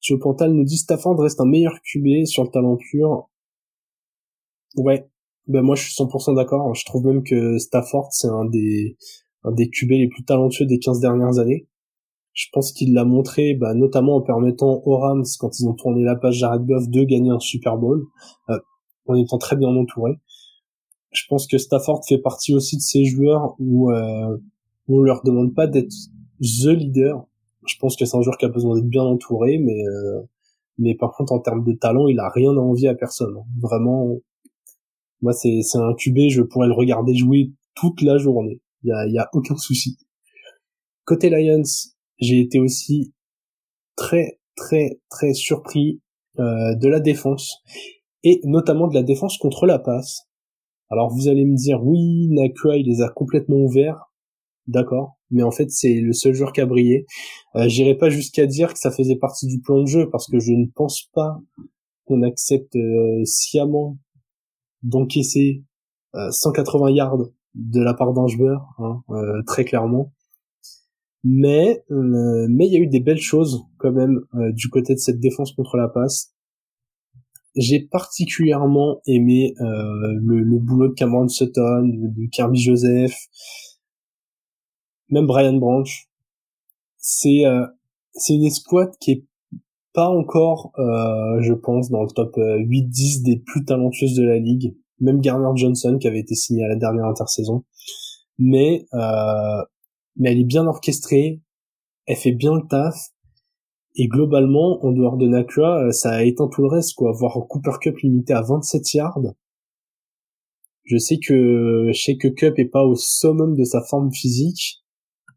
Joe Pantal nous dit Stafford reste un meilleur QB sur le talent pur. Ouais, ben moi je suis 100% d'accord. Je trouve même que Stafford c'est un des un des QB les plus talentueux des 15 dernières années. Je pense qu'il l'a montré, bah, notamment en permettant aux Rams, quand ils ont tourné la page Jared Goff, de gagner un Super Bowl, euh, en étant très bien entouré. Je pense que Stafford fait partie aussi de ces joueurs où euh, on leur demande pas d'être the leader. Je pense que c'est un joueur qui a besoin d'être bien entouré, mais euh, mais par contre en termes de talent, il a rien à envier à personne. Vraiment, moi c'est c'est un QB, je pourrais le regarder jouer toute la journée. Il y a y aucun souci. Côté Lions, j'ai été aussi très très très surpris euh, de la défense et notamment de la défense contre la passe. Alors vous allez me dire oui, Nakua il les a complètement ouverts, d'accord, mais en fait c'est le seul joueur qui a brillé. Euh, J'irai pas jusqu'à dire que ça faisait partie du plan de jeu parce que je ne pense pas qu'on accepte euh, sciemment d'encaisser 180 euh, yards de la part d'un joueur, hein, euh, très clairement mais euh, mais il y a eu des belles choses quand même euh, du côté de cette défense contre la passe. J'ai particulièrement aimé euh, le, le, boulot de Cameron Sutton, de Kirby Joseph, même Brian Branch. C'est c'est une escouade qui est pas encore, je pense, dans le top 8-10 des plus talentueuses de la ligue. Même Garner Johnson qui avait été signé à la dernière intersaison. Mais euh, mais elle est bien orchestrée, elle fait bien le taf, et globalement, en dehors de Nakua, euh, ça a éteint tout le reste, quoi. Voir Cooper Cup limité à 27 yards. Je sais que, je sais que Cup est pas au summum de sa forme physique,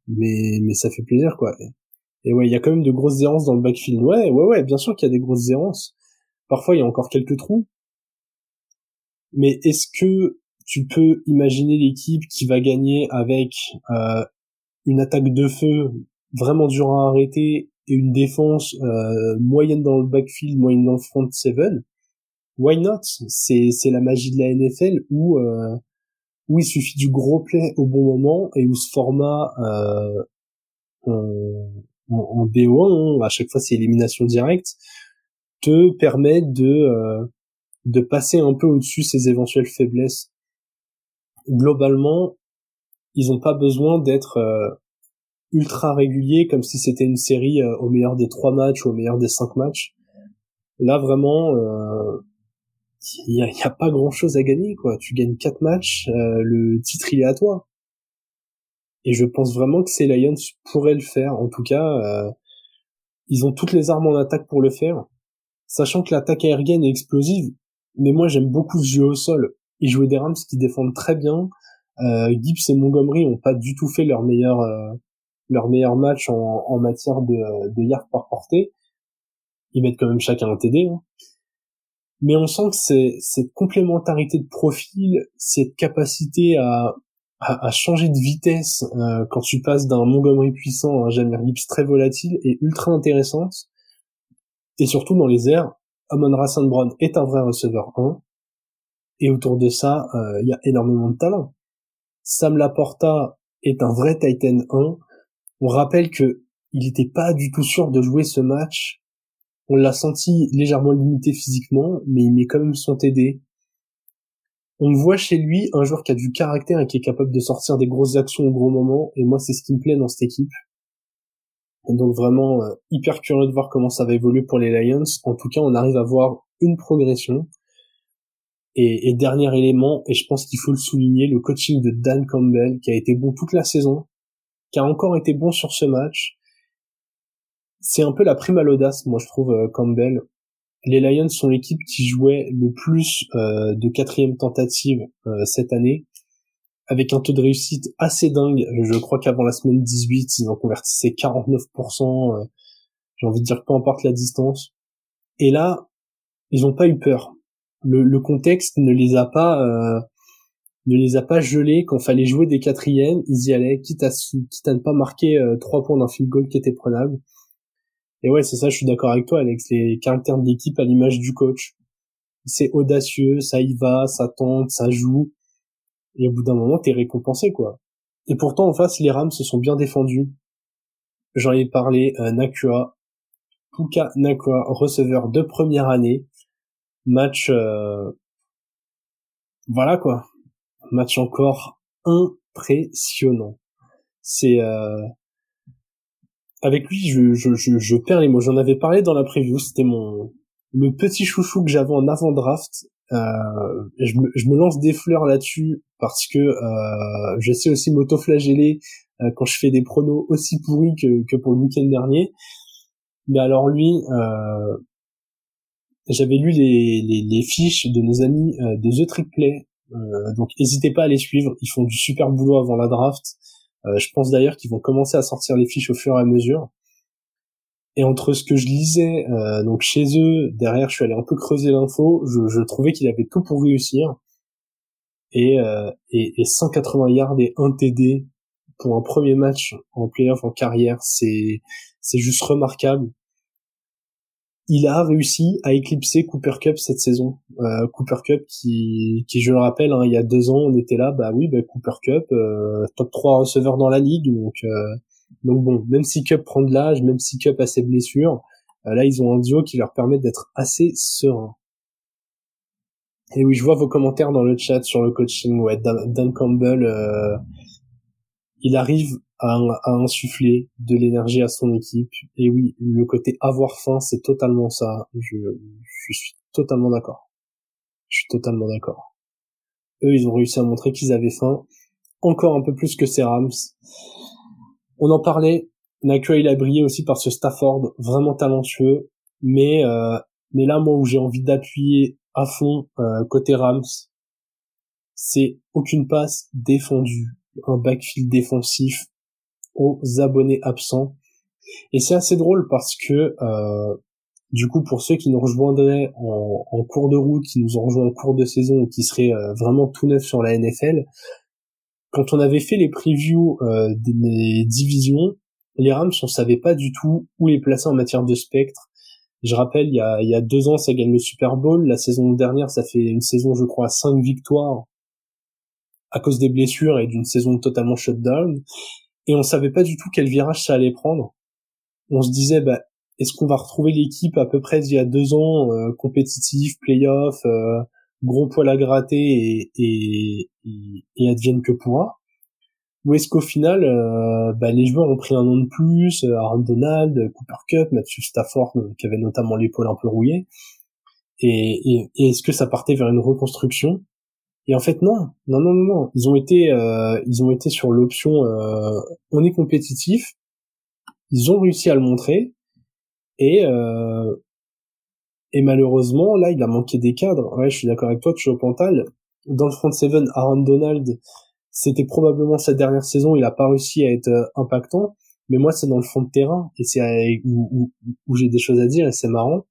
mais, mais ça fait plaisir, quoi. Et ouais, il y a quand même de grosses errances dans le backfield. Ouais, ouais, ouais, bien sûr qu'il y a des grosses errances. Parfois, il y a encore quelques trous. Mais est-ce que tu peux imaginer l'équipe qui va gagner avec euh, une attaque de feu vraiment dure à arrêter et une défense euh, moyenne dans le backfield, moyenne dans le front seven, why not? C'est c'est la magie de la NFL où où il suffit du gros play au bon moment et où ce format euh, en, en, BO1, hein, à chaque fois c'est élimination directe, te permet de euh, de passer un peu au-dessus ces éventuelles faiblesses. Globalement, ils n'ont pas besoin d'être euh, ultra réguliers comme si c'était une série euh, au meilleur des trois matchs ou au meilleur des cinq matchs. Là vraiment, il y a, pas grand chose à gagner quoi. Tu gagnes quatre matchs, euh, le titre il est à toi. Et je pense vraiment que ces Lions pourraient le faire. En tout cas, euh, ils ont toutes les armes en attaque pour le faire, sachant que l'attaque aérienne est explosive. Mais moi j'aime beaucoup ce jeu au sol. Ils jouent des Rams qui défendent très bien. Euh, Gibbs et Montgomery ont pas du tout fait leur meilleur euh, leur meilleur match en, en matière de, de par portée. Ils mettent quand même chacun un TD. Hein mais on sent que c'est cette complémentarité de profil, cette capacité à, à, changer de vitesse euh, quand tu passes d'un Montgomery puissant à un Jamir Gibbs très volatile est ultra intéressante. Et surtout dans les airs, Amon Rassan Brown est un vrai receveur 1. Et autour de ça, euh, il y a énormément de talent. Sam Laporta est un vrai Titan 1. On rappelle que il n'était pas du tout sûr de jouer ce match on l'a senti légèrement limité physiquement, mais il met quand même son TD. On voit chez lui un joueur qui a du caractère et qui est capable de sortir des grosses actions au gros moment, et moi c'est ce qui me plaît dans cette équipe. Donc vraiment euh, hyper curieux de voir comment ça va évoluer pour les Lions. En tout cas, on arrive à voir une progression. Et, dernier élément, et je pense qu'il faut le souligner, le coaching de Dan Campbell, qui a été bon toute la saison, qui a encore été bon sur ce match, c'est un peu la prime à l'audace, moi je trouve euh, Campbell. Les Lions sont l'équipe qui jouait le plus euh, de quatrième tentative cette année, avec un taux de réussite assez dingue. Je crois qu'avant la semaine 18, ils en convertissaient 49%. J'ai envie de dire peu importe la distance. Et là, ils n'ont pas eu peur. Le, contexte ne les a pas ne les a pas gelés quand fallait jouer des quatrièmes. Ils y allaient, quitte à, quitte à ne pas marquer trois points d'un field goal qui était prenable. Et ouais, c'est ça, je suis d'accord avec toi, Alex. Les caractères de l'équipe à l'image du coach. C'est audacieux, ça y va, ça tente, ça joue. Et au bout d'un moment, t'es récompensé, quoi. Et pourtant, en face, les Rams se sont bien défendus. J'en ai parlé, euh, Nakua, Puka Nakua, receveur de première année. Match, euh, voilà, quoi. Match encore impressionnant. C'est, euh, avec lui, je, je, je, je perds les mots. J'en avais parlé dans la preview. C'était mon le petit chouchou que j'avais en avant draft. Euh, je, me, lance des fleurs là-dessus parce que euh, je sais aussi m'auto-flageller euh, quand je fais des pronos aussi pourris que, pour le week-end dernier. Mais alors lui, j'avais lu les, fiches de nos amis de The Trick Play. Donc n'hésitez pas à les suivre. Ils font du super boulot avant la draft. Je pense d'ailleurs qu'ils vont commencer à sortir les fiches au fur et à mesure. Et entre ce que je lisais euh, donc chez eux, derrière, je suis allé un peu creuser l'info. Je, je trouvais qu'il avait tout pour réussir. Et, euh, et, et 180 yards et 1 TD pour un premier match en playoff en carrière, c'est c'est juste remarquable il a réussi à éclipser Cooper Cup cette saison. Euh, Cooper Cup qui, qui je le rappelle, hein, il y a deux ans, on était là, bah oui, bah Cooper Cup, euh, top 3 receveur dans la ligue, donc euh, donc bon, même si Cup prend de l'âge, même si Cup a ses blessures, là ils ont un duo qui leur permet d'être assez serein. Et oui, je vois vos commentaires dans le chat sur le coaching. Ouais, Dan, Campbell, il arrive à, insuffler de l'énergie à son équipe. Et oui, le côté avoir faim, c'est totalement ça. Je, je suis totalement d'accord. Je suis totalement d'accord. Eux, ils ont réussi à montrer qu'ils avaient faim. Encore un peu plus que ces Rams. On en parlait. Nakua, il a brillé aussi par ce Stafford, vraiment talentueux. Mais, euh, mais là, moi, où j'ai envie d'appuyer à fond euh, côté Rams, c'est aucune passe défendue, un backfield défensif aux abonnés absents. Et c'est assez drôle parce que euh, du coup pour ceux qui nous rejoindraient en, cours de route, qui nous ont rejoint en cours de saison ou qui seraient euh, vraiment tout neufs sur la NFL, quand on avait fait les previews euh, des divisions, les Rams on savait pas du tout où les placer en matière de spectre. Je rappelle, il y a, deux ans, ça gagne le Super Bowl. La saison dernière, ça fait une saison, je crois, à cinq victoires à cause des blessures et d'une saison totalement shutdown. Et on savait pas du tout quel virage ça allait prendre. On se disait, bah, est-ce qu'on va retrouver l'équipe à peu près d'il y a deux ans, euh, compétitif, playoff, euh, gros poil à gratter et, et, advienne que pourra Ou est-ce qu'au final, euh, bah, les joueurs ont pris un nom de plus, euh, Aaron Donald, Cooper Cup, Matthew Stafford, qui avait notamment l'épaule un peu rouillée, et, est-ce que ça partait vers une reconstruction? Et en fait, non, non, non, non, non. Ils ont été, euh, ils ont été sur l'option. Euh, on est compétitif. Ils ont réussi à le montrer. Et euh, et malheureusement, là, il a manqué des cadres. Ouais, je suis d'accord avec toi, au Pantal. Dans le front seven, Aaron Donald, c'était probablement sa dernière saison. Il a pas réussi à être euh, impactant. Mais moi, c'est dans le fond de terrain et c'est où, où, où j'ai des choses à dire et c'est marrant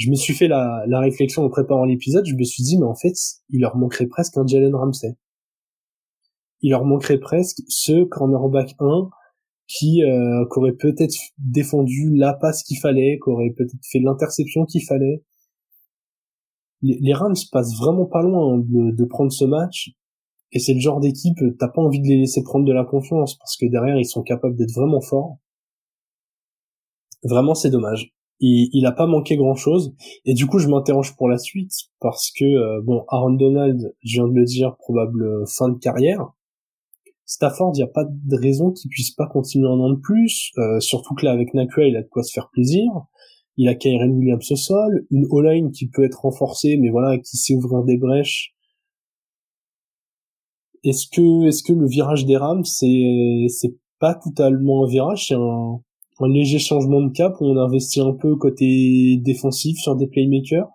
je me suis fait la, la réflexion en préparant l'épisode, je me suis dit, mais en fait, il leur manquerait presque un Jalen Ramsey. Il leur manquerait presque ce cornerback 1 qui, euh, aurait peut-être défendu la passe qu'il fallait, qui aurait peut-être fait l'interception qu'il fallait. Les, Rams passent vraiment pas loin de, de prendre ce match, et c'est le genre d'équipe, t'as pas envie de les laisser prendre de la confiance, parce que derrière, ils sont capables d'être vraiment forts. Vraiment, c'est dommage il, a pas manqué grand chose et du coup je m'interroge pour la suite parce que euh, bon Aaron Donald je viens de le dire probable euh, fin de carrière Stafford il y a pas de raison qu'il puisse pas continuer un an de plus euh, surtout que là avec Nakua il a de quoi se faire plaisir il a Kyren Williams au sol une O-line qui peut être renforcée mais voilà qui sait ouvrir des brèches est-ce que est-ce que le virage des Rams c'est c'est pas totalement un virage c'est un un léger changement de cap où on investit un peu côté défensif sur des playmakers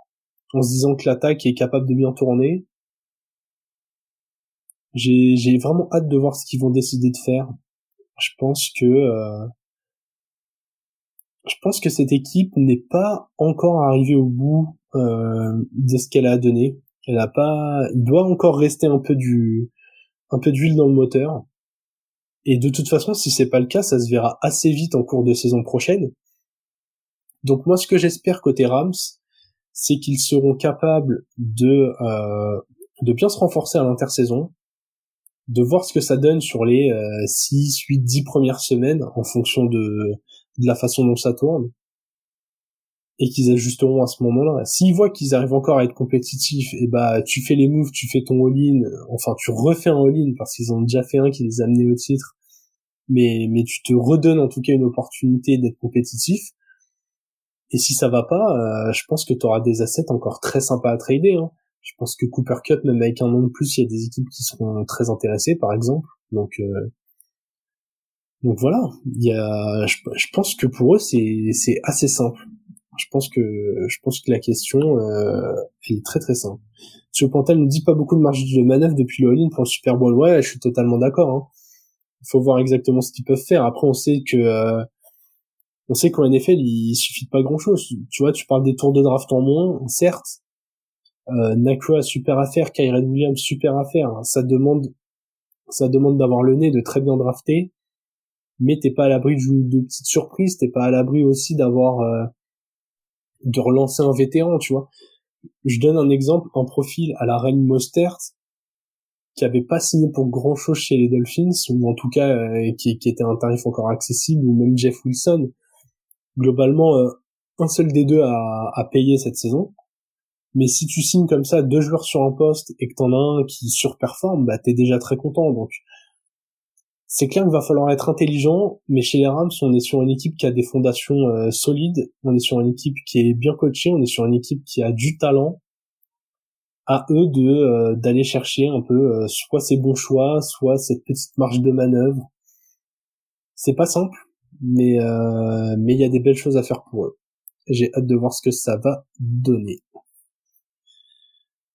en se disant que l'attaque est capable de bien tourner. J'ai, vraiment hâte de voir ce qu'ils vont décider de faire. Je pense que euh, je pense que cette équipe n'est pas encore arrivée au bout euh, de ce qu'elle a donné. Elle a pas, il doit encore rester un peu du un peu d'huile dans le moteur. Et de toute façon, si c'est pas le cas, ça se verra assez vite en cours de saison prochaine. Donc moi, ce que j'espère côté Rams, c'est qu'ils seront capables de euh, de bien se renforcer à l'intersaison, de voir ce que ça donne sur les euh, 6, 8, 10 premières semaines en fonction de, de la façon dont ça tourne et qu'ils ajusteront à ce moment-là. S'ils voient qu'ils arrivent encore à être compétitifs, et eh bah tu fais les moves, tu fais ton all-in, enfin tu refais un all-in parce qu'ils ont déjà fait un qui les a amenés au titre, mais mais tu te redonnes en tout cas une opportunité d'être compétitif. Et si ça va pas, euh, je pense que tu auras des assets encore très sympas à trader. Hein. Je pense que Cooper Cup, même avec un nom de plus, il y a des équipes qui seront très intéressées, par exemple. Donc euh, donc voilà, il y a, je, pense que pour eux c'est c'est assez simple je pense que je pense que la question euh, elle est très très simple. Monsieur Pantal ne dit pas beaucoup de marge de manœuvre depuis le all pour le Super Bowl. Ouais, je suis totalement d'accord. Hein. Il faut voir exactement ce qu'ils peuvent faire. Après, on sait que euh, on sait qu'en NFL, il suffit de pas grand chose. Tu vois, tu parles des tours de draft en moins, certes. Euh, Nakua super affaire, Kyren Williams super affaire. Hein. Ça demande ça demande d'avoir le nez de très bien drafter, mais t'es pas à l'abri de, de petites surprises. T'es pas à l'abri aussi d'avoir euh, de relancer un vétéran, tu vois. Je donne un exemple, un profil à la Reine Mostert, qui avait pas signé pour grand chose chez les Dolphins, ou en tout cas euh, qui, était un tarif encore accessible, ou même Jeff Wilson. Globalement, euh, un seul des deux a payé cette saison. Mais si tu signes comme ça deux joueurs sur un poste et que t'en as un qui surperforme, bah t'es déjà très content. Donc c'est clair qu'il va falloir être intelligent, mais chez les Rams, on est sur une équipe qui a des fondations euh, solides, on est sur une équipe qui est bien coachée, on est sur une équipe qui a du talent. À eux de euh, d'aller chercher un peu euh, soit ces bons choix, soit cette petite marge de manœuvre. C'est pas simple, mais mais il y a des belles choses à faire pour eux. J'ai hâte de voir ce que ça va donner.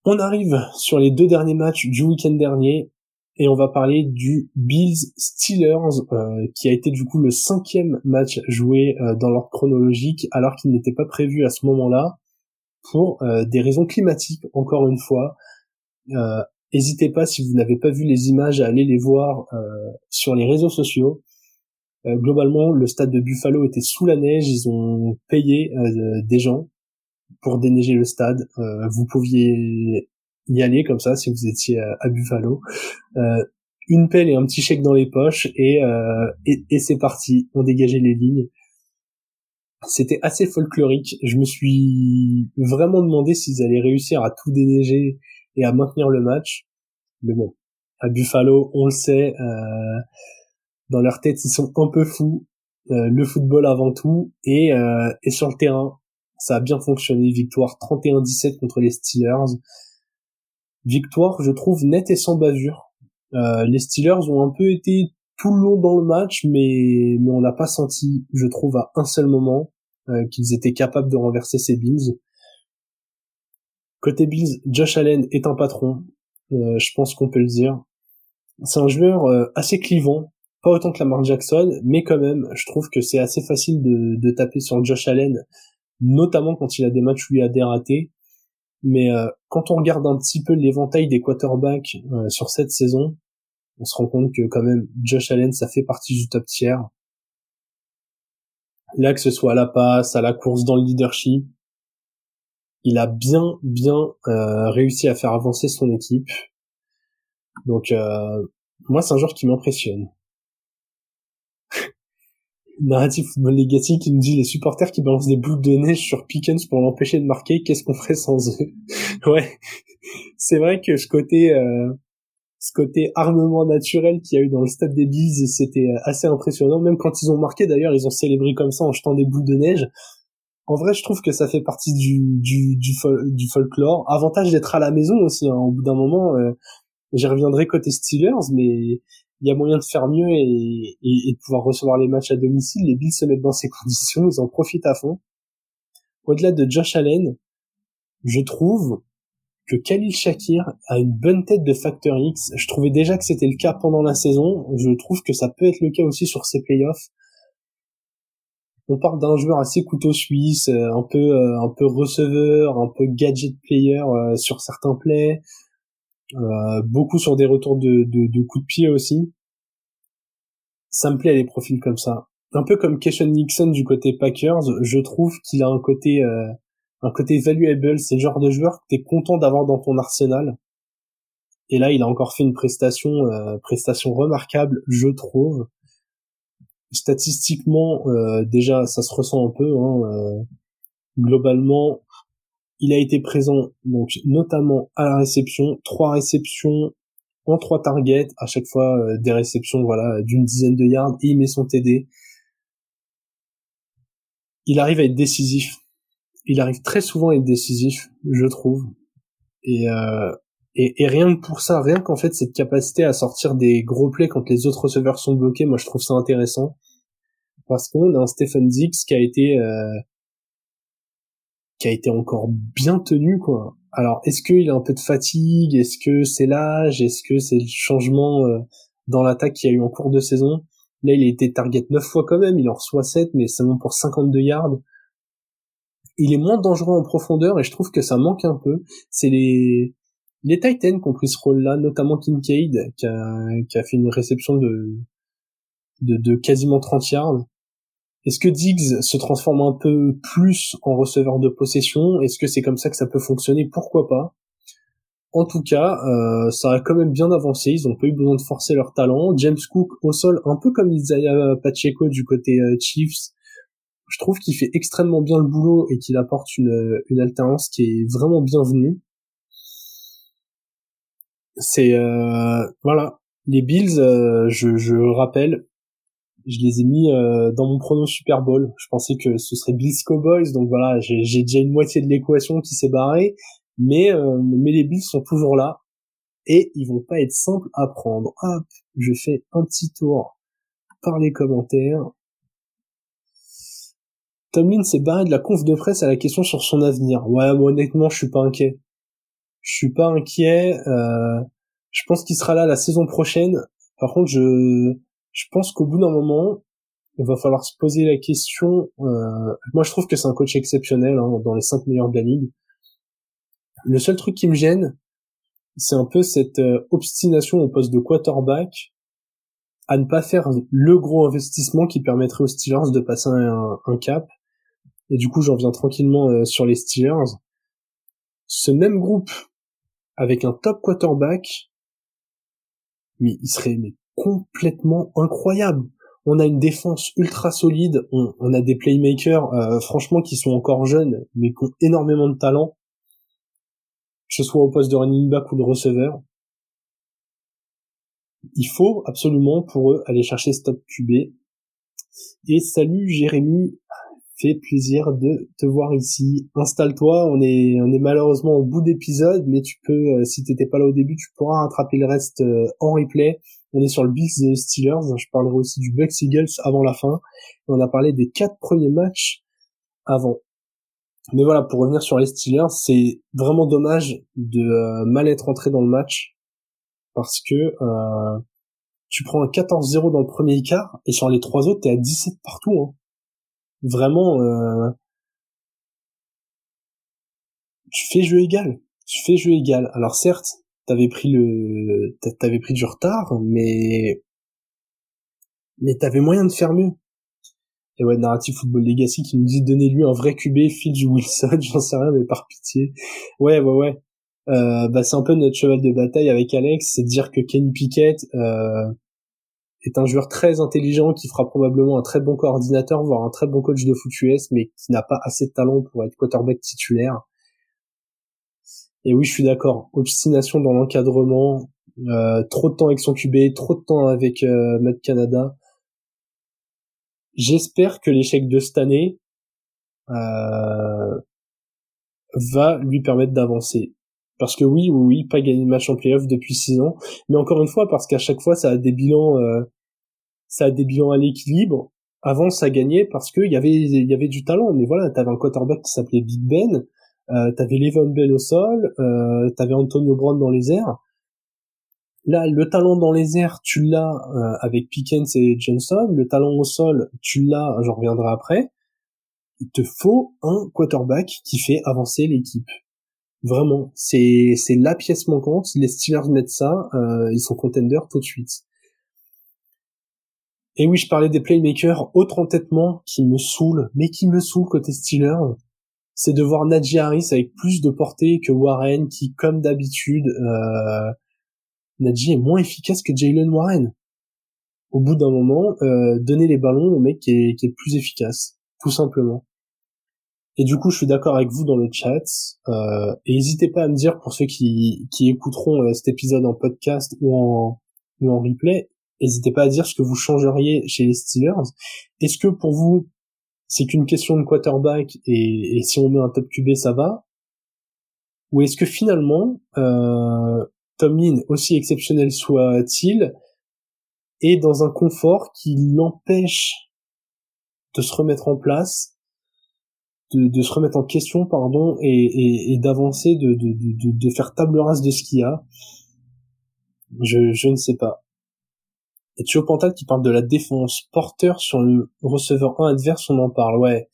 On arrive sur les deux derniers matchs du week-end dernier et on va parler du Bills Steelers euh, qui a été du coup le cinquième match joué euh, dans l'ordre chronologique alors qu'il n'était pas prévu à ce moment-là pour euh, des raisons climatiques encore une fois. N'hésitez pas si vous n'avez pas vu les images à aller les voir sur les réseaux sociaux. globalement, le stade de Buffalo était sous la neige. Ils ont payé des gens pour déneiger le stade. vous pouviez y aller comme ça si vous étiez à, Buffalo. une pelle et un petit chèque dans les poches et, et, et c'est parti. On dégageait les lignes c'était assez folklorique. Je me suis vraiment demandé s'ils allaient réussir à tout déneiger et à maintenir le match. Mais bon, à Buffalo, on le sait, euh, dans leur tête, ils sont un peu fous. Euh, le football avant tout et, euh, et sur le terrain, ça a bien fonctionné. Victoire 31-17 contre les Steelers. Victoire, je trouve, nette et sans bavure. les Steelers ont un peu été tout le long dans le match, mais, mais on n'a pas senti, je trouve, à un seul moment euh, qu'ils étaient capables de renverser ces Bills. Côté Bills, Josh Allen est un patron, euh, je pense qu'on peut le dire. C'est un joueur euh, assez clivant, pas autant que Lamar Jackson, mais quand même, je trouve que c'est assez facile de, taper sur Josh Allen, notamment quand il a des matchs où il a des ratés. Mais quand on regarde un petit peu l'éventail des quarterbacks sur cette saison, on se rend compte que quand même Josh Allen ça fait partie du top tiers. Là que ce soit à la passe, à la course dans le leadership, il a bien bien euh, réussi à faire avancer son équipe. Donc euh, moi c'est un joueur qui m'impressionne. Narrative Football qui nous dit les supporters qui balancent des boules de neige sur Pickens pour l'empêcher de marquer, qu'est-ce qu'on ferait sans eux? Ouais, c'est vrai que ce côté euh, ce côté armement naturel qu'il y a eu dans le stade des Bills, c'était euh, assez impressionnant. Même quand ils ont marqué, d'ailleurs, ils ont célébré comme ça en jetant des boules de neige. En vrai, je trouve que ça fait partie du, du, du, du folklore. Avantage d'être à la maison aussi. Hein. Au bout d'un moment, euh, j'y reviendrai côté Steelers, mais il y a moyen de faire mieux et, de pouvoir recevoir les matchs à domicile. Les Bills se mettent dans ces conditions, ils en profitent à fond. Au-delà de Josh Allen, je trouve que Khalil Shakir a une bonne tête de Factor X. Je trouvais déjà que c'était le cas pendant la saison. Je trouve que ça peut être le cas aussi sur ces playoffs. On parle d'un joueur assez couteau suisse, euh, un peu euh, un peu receveur, un peu gadget player euh, sur certains plays, beaucoup sur des retours de, de, coups de pied aussi. Ça me plaît les profils comme ça. Un peu comme Keshawn Nixon du côté Packers, je trouve qu'il a un côté un côté valuable, c'est le genre de joueur que t'es content d'avoir dans ton arsenal. Et là, il a encore fait une prestation, euh, prestation remarquable, je trouve. Statistiquement, euh, déjà, ça se ressent un peu. Hein, euh, globalement, il a été présent, donc notamment à la réception, trois réceptions en trois targets, à chaque fois des réceptions, voilà, d'une dizaine de yards, et il met son TD. Il arrive à être décisif il arrive très souvent à être décisif, je trouve. Et, euh, et, rien que pour ça, rien qu'en fait cette capacité à sortir des gros plays quand les autres receveurs sont bloqués, moi je trouve ça intéressant. Parce qu'on a un Stephen Dix qui a été euh, qui a été encore bien tenu quoi. Alors est-ce qu'il a un peu de fatigue? Est-ce que c'est l'âge? Est-ce que c'est le changement euh, dans l'attaque qu'il y a eu en cours de saison? Là il a été target 9 fois quand même, il en reçoit 7 mais seulement pour 52 yards il est moins dangereux en profondeur et je trouve que ça manque un peu. C'est les les Titans qui ont pris ce rôle-là, notamment Kincaid qui a, qui a fait une réception de, de, de quasiment 30 yards. Est-ce que Diggs se transforme un peu plus en receveur de possession? Est-ce que c'est comme ça que ça peut fonctionner? Pourquoi pas? En tout cas, euh, ça a quand même bien avancé. Ils ont pas eu besoin de forcer leur talent. James Cook au sol, un peu comme Isaiah Pacheco du côté euh, Chiefs, je trouve qu'il fait extrêmement bien le boulot et qu'il apporte une, une alternance qui est vraiment bienvenue. C'est euh, voilà, les Bills, je, je rappelle, je les ai mis euh, dans mon prono Super Bowl. Je pensais que ce serait Bills Cowboys, donc voilà, j'ai déjà une moitié de l'équation qui s'est barrée, mais mais les Bills sont toujours là et ils vont pas être simples à prendre. Hop, je fais un petit tour par les commentaires. Tomlin s'est barré de la conf de presse à la question sur son avenir. Ouais, moi, honnêtement, je suis pas inquiet. Je suis pas inquiet. Euh, je pense qu'il sera là la saison prochaine. Par contre, je, je pense qu'au bout d'un moment, il va falloir se poser la question. Euh, moi, je trouve que c'est un coach exceptionnel hein, dans les cinq meilleurs de la ligue. Le seul truc qui me gêne, c'est un peu cette euh, obstination au poste de quarterback à ne pas faire le gros investissement qui permettrait aux Steelers de passer un, un cap. Et du coup, j'en viens tranquillement euh, sur les Steelers. Ce même groupe, avec un top quarterback, mais il serait mais complètement incroyable. On a une défense ultra solide, on, a des playmakers, euh, franchement, qui sont encore jeunes, mais qui ont énormément de talent, que ce soit au poste de running back ou de receveur il faut absolument pour eux aller chercher Stop QB. Et salut Jérémy, fait plaisir de te voir ici. Installe-toi, on est on est malheureusement au bout d'épisode, mais tu peux, euh, si t'étais pas là au début, tu pourras rattraper le reste euh, en replay. On est sur le Bills Steelers, je parlerai aussi du Bucks Eagles avant la fin. On a parlé des quatre premiers matchs avant. Mais voilà, pour revenir sur les Steelers, c'est vraiment dommage de euh, mal être entré dans le match parce que euh, tu prends un 14-0 dans le premier quart et sur les trois autres t'es à 17 partout. Hein. Vraiment, euh, tu fais jeu égal. Tu fais jeu égal. Alors certes, t'avais pris le, t'avais pris du retard, mais mais t'avais moyen de faire mieux. Et ouais, Narrative Football Legacy qui nous dit donnez-lui un vrai QB, Phil Wilson, j'en sais rien, mais par pitié. Ouais, ouais, ouais. Euh, bah, c'est un peu notre cheval de bataille avec Alex, c'est de dire que Kenny Pickett euh, est un joueur très intelligent qui fera probablement un très bon coordinateur, voire un très bon coach de foot US, mais qui n'a pas assez de talent pour être quarterback titulaire. Et oui, je suis d'accord. Obstination dans l'encadrement, euh, trop de temps avec son QB, trop de temps avec euh, Matt Canada. J'espère que l'échec de cette année euh, va lui permettre d'avancer. Parce que oui, oui, pas gagné de match en playoff depuis six ans. Mais encore une fois, parce qu'à chaque fois, ça a des bilans, euh, ça a des bilans à l'équilibre. Avant, ça gagnait parce qu'il y avait, il y avait du talent. Mais voilà, t'avais un quarterback qui s'appelait Big Ben, euh, t'avais Levon Bell au sol, euh, t'avais Antonio Brown dans les airs. Là, le talent dans les airs, tu l'as euh, avec Pickens et Johnson. Le talent au sol, tu l'as, j'en reviendrai après. Il te faut un quarterback qui fait avancer l'équipe. Vraiment, c'est c'est la pièce manquante. Les Steelers mettent ça, euh, ils sont contenders tout de suite. Et oui, je parlais des playmakers. Autre entêtement qui me saoule, mais qui me saoule côté Steelers, c'est de voir Najee Harris avec plus de portée que Warren, qui, comme d'habitude, euh, Najee est moins efficace que Jalen Warren. Au bout d'un moment, euh, donner les ballons au mec qui est, plus efficace, tout simplement. Et du coup, je suis d'accord avec vous dans le chat. Euh, et n'hésitez pas à me dire pour ceux qui, qui écouteront euh, cet épisode en podcast ou en, ou en replay, n'hésitez pas à dire ce que vous changeriez chez les Steelers. Est-ce que pour vous, c'est qu'une question de quarterback et, et, si on met un top QB, ça va? Ou est-ce que finalement, euh, Tom Lynn, aussi exceptionnel soit-il, est dans un confort qui l'empêche de se remettre en place de, de, se remettre en question, pardon, et, et, et d'avancer, de, de, de, faire table rase de ce qu'il y a? Je, je ne sais pas. Et Thio Pantal qui parle de la défense. Porteur sur le receveur 1 adverse, on en parle, ouais.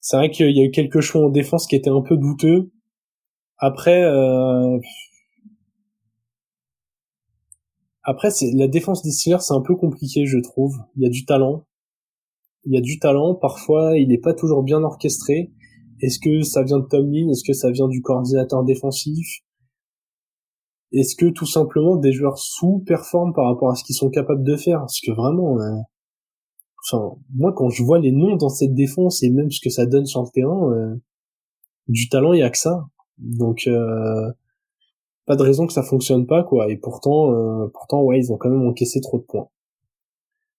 C'est vrai qu'il y a eu quelques choix en défense qui étaient un peu douteux. Après, euh... après, c'est la défense des Steelers, c'est un peu compliqué, je trouve. Il y a du talent, il y a du talent, parfois il n'est pas toujours bien orchestré. Est-ce que ça vient de Tom Lynn Est-ce que ça vient du coordinateur défensif? Est-ce que tout simplement des joueurs sous-performent par rapport à ce qu'ils sont capables de faire? Parce que vraiment, euh, enfin, moi quand je vois les noms dans cette défense et même ce que ça donne sur le terrain, euh, du talent il y a que ça. Donc euh, pas de raison que ça fonctionne pas quoi. Et pourtant, pourtant ouais, ils ont quand même encaissé trop de points.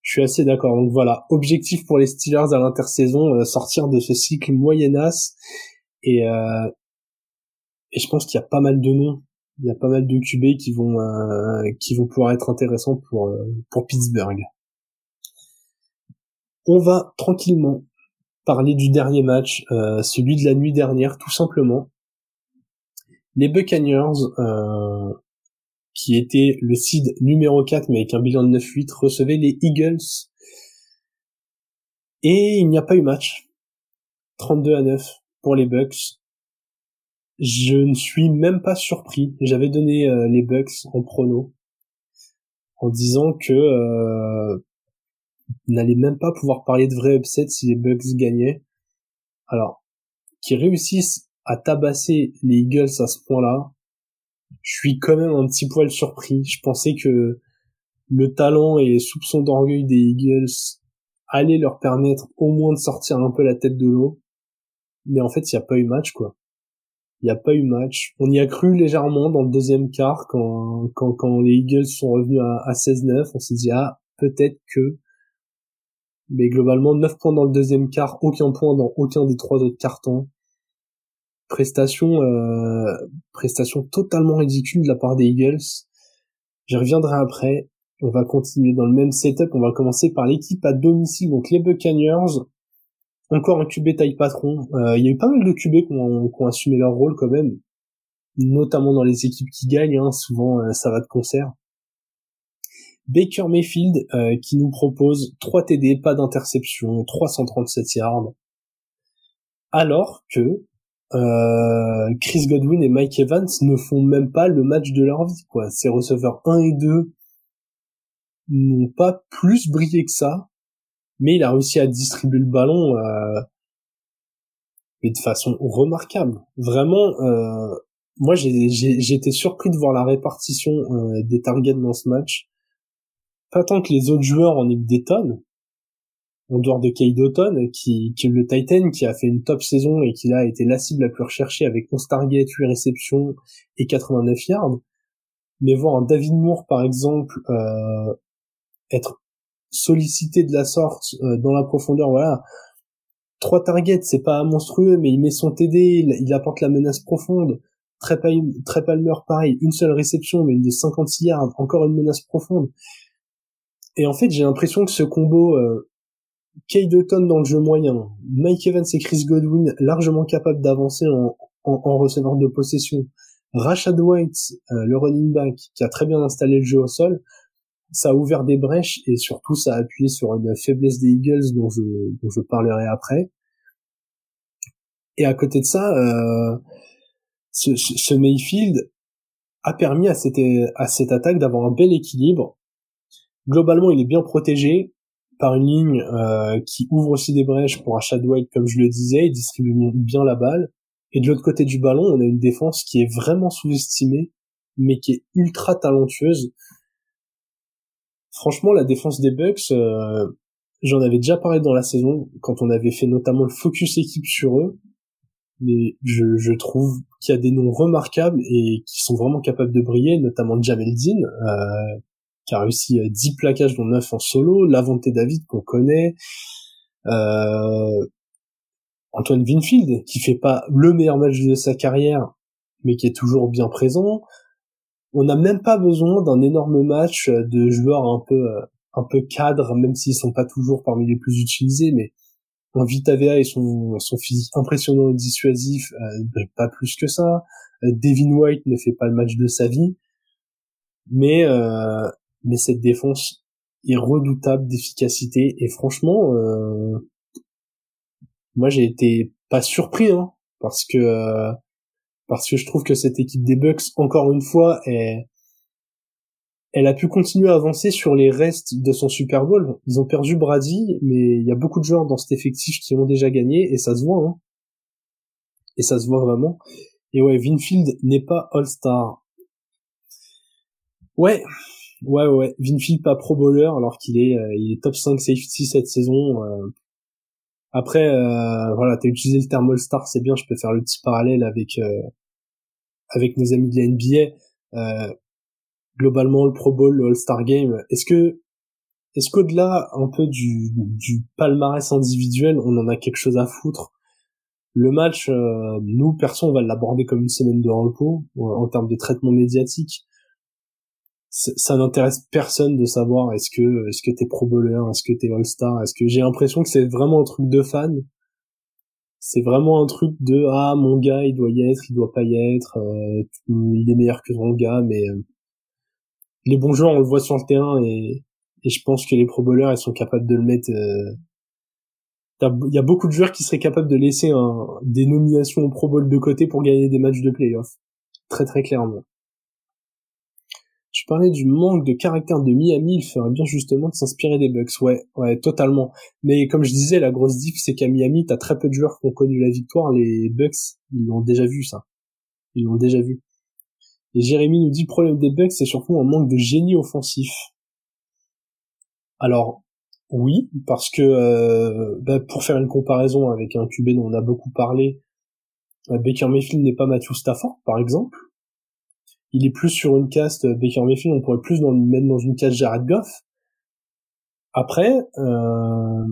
Je suis assez d'accord. Donc voilà, objectif pour les Steelers à l'intersaison, euh, sortir de ce cycle moyennasse. Et, euh, et je pense qu'il y a pas mal de noms, il y a pas mal de QB qui vont euh, qui vont pouvoir être intéressants pour pour Pittsburgh. On va tranquillement parler du dernier match, celui de la nuit dernière, tout simplement. Les Buccaneers qui était le seed numéro 4 mais avec un bilan de 9-8, recevait les Eagles. Et il n'y a pas eu match. 32 à 9 pour les Bucks. Je ne suis même pas surpris. J'avais donné euh, les Bucks en prono. en disant que euh, n'allait même pas pouvoir parler de vrai upset si les Bucks gagnaient. Alors, qu'ils réussissent à tabasser les Eagles à ce point-là, je suis quand même un petit poil surpris. Je pensais que le talent et les soupçons d'orgueil des Eagles allaient leur permettre au moins de sortir un peu la tête de l'eau. Mais en fait, il n'y a pas eu match, quoi. Il n'y a pas eu match. On y a cru légèrement dans le deuxième quart quand, quand, les Eagles sont revenus à, à 16-9. On s'est dit, ah, peut-être que. Mais globalement, 9 points dans le deuxième quart, aucun point dans aucun des trois autres cartons prestation euh, prestation totalement ridicule de la part des Eagles. J'y reviendrai après. On va continuer dans le même setup. On va commencer par l'équipe à domicile, donc les Buccaneers. Encore un QB taille patron. Euh, il y a eu pas mal de QB qui ont, assumé leur rôle quand même, notamment dans les équipes qui gagnent. Hein. souvent, euh, ça va de concert. Baker Mayfield qui nous propose 3 TD, pas d'interception, 337 yards. Alors que euh, Chris Godwin et Mike Evans ne font même pas le match de leur vie, quoi. Ces receveurs 1 et 2 n'ont pas plus brillé que ça, mais il a réussi à distribuer le ballon euh, mais de façon remarquable. Vraiment, euh, moi j'ai été surpris de voir la répartition euh, des targets dans ce match. Pas tant que les autres joueurs en étaient des tonnes, en dehors de Kay Doughton, qui, qui est le Titan, qui a fait une top saison et qui là a été la cible la plus recherchée avec 11 targets, 8 réceptions et 89 yards. Mais voir un David Moore, par exemple, euh, être sollicité de la sorte euh, dans la profondeur, voilà. Trois targets, c'est pas monstrueux, mais il met son TD, il, apporte la menace profonde. Très, pareil, une seule réception, mais une de 56 yards, encore une menace profonde. Et en fait, j'ai l'impression que ce combo euh, Kay Dutton dans le jeu moyen, Mike Evans et Chris Godwin largement capables d'avancer en, en, receveur de possession, Rashad White, euh, le running back, qui a très bien installé le jeu au sol, ça a ouvert des brèches et surtout ça a appuyé sur une faiblesse des Eagles dont je, dont je parlerai après. Et à côté de ça, euh, ce, ce, Mayfield a permis à cette, à cette attaque d'avoir un bel équilibre. Globalement, il est bien protégé par une ligne euh, qui ouvre aussi des brèches pour un White, comme je le disais, il distribue bien la balle. Et de l'autre côté du ballon, on a une défense qui est vraiment sous-estimée, mais qui est ultra talentueuse. Franchement, la défense des Bucks, euh, j'en avais déjà parlé dans la saison, quand on avait fait notamment le focus équipe sur eux, mais je, trouve qu'il y a des noms remarquables et qui sont vraiment capables de briller, notamment Jamel Dean, euh, qui a réussi 10 euh, plaquages dont 9 en solo, Lavonte David qu'on connaît, euh, Antoine Winfield qui fait pas le meilleur match de sa carrière mais qui est toujours bien présent. On n'a même pas besoin d'un énorme match de joueurs un peu euh, un peu cadres même s'ils sont pas toujours parmi les plus utilisés mais en Vita et son, physique impressionnant et dissuasif euh, pas plus que ça. Euh, Devin White ne fait pas le match de sa vie. Mais euh, mais cette défense est redoutable d'efficacité et franchement euh, moi j'ai été pas surpris hein, parce que euh, parce que je trouve que cette équipe des Bucks encore une fois elle a pu continuer à avancer sur les restes de son Super Bowl. Ils ont perdu Brady, mais il y a beaucoup de joueurs dans cet effectif qui ont déjà gagné et ça se voit. Hein. Et ça se voit vraiment. Et ouais, Vinfield n'est pas All-Star. Ouais, Ouais, ouais. Vinfield pas pro bowler alors qu'il est, euh, il est top 5 safety cette saison. Euh. Après, euh, voilà, t'as utilisé le terme All-Star, c'est bien, je peux faire le petit parallèle avec avec nos amis de la NBA. globalement, le Pro Bowl, le All-Star Game, est-ce que est-ce qu'au-delà un peu du, du palmarès individuel, on en a quelque chose à foutre? Le match, nous, perso, on va l'aborder comme une semaine de repos en termes de traitement médiatique ça n'intéresse personne de savoir est-ce que est-ce que t'es pro bowler, est-ce que t'es all star, est-ce que j'ai l'impression que c'est vraiment un truc de fan. C'est vraiment un truc de ah mon gars il doit y être, il doit pas y être, euh, il est meilleur que ton gars, mais euh, les bons joueurs on le voit sur le terrain et, et je pense que les pro bowlers ils sont capables de le mettre. Euh, il y a beaucoup de joueurs qui seraient capables de laisser un, des nominations au Pro Bowl de côté pour gagner des matchs de playoff. Très très clairement Tu parlais du manque de caractère de Miami, il ferait bien justement de s'inspirer des Bucks. Ouais, ouais, totalement. Mais comme je disais, la grosse diff, c'est qu'à Miami, t'as très peu de joueurs qui ont connu la victoire. Les Bucks, ils l'ont déjà vu, ça. Ils l'ont déjà vu. Et Jérémy nous dit, le problème des Bucks, c'est surtout un manque de génie offensif. Alors, oui, parce que euh, bah, pour faire une comparaison avec un QB dont on a beaucoup parlé, euh, Baker Mayfield n'est pas Matthew Stafford, par exemple. Il est plus sur une caste euh, Baker Mayfield, on pourrait plus dans, mettre dans une caste Jared Goff. Après, euh,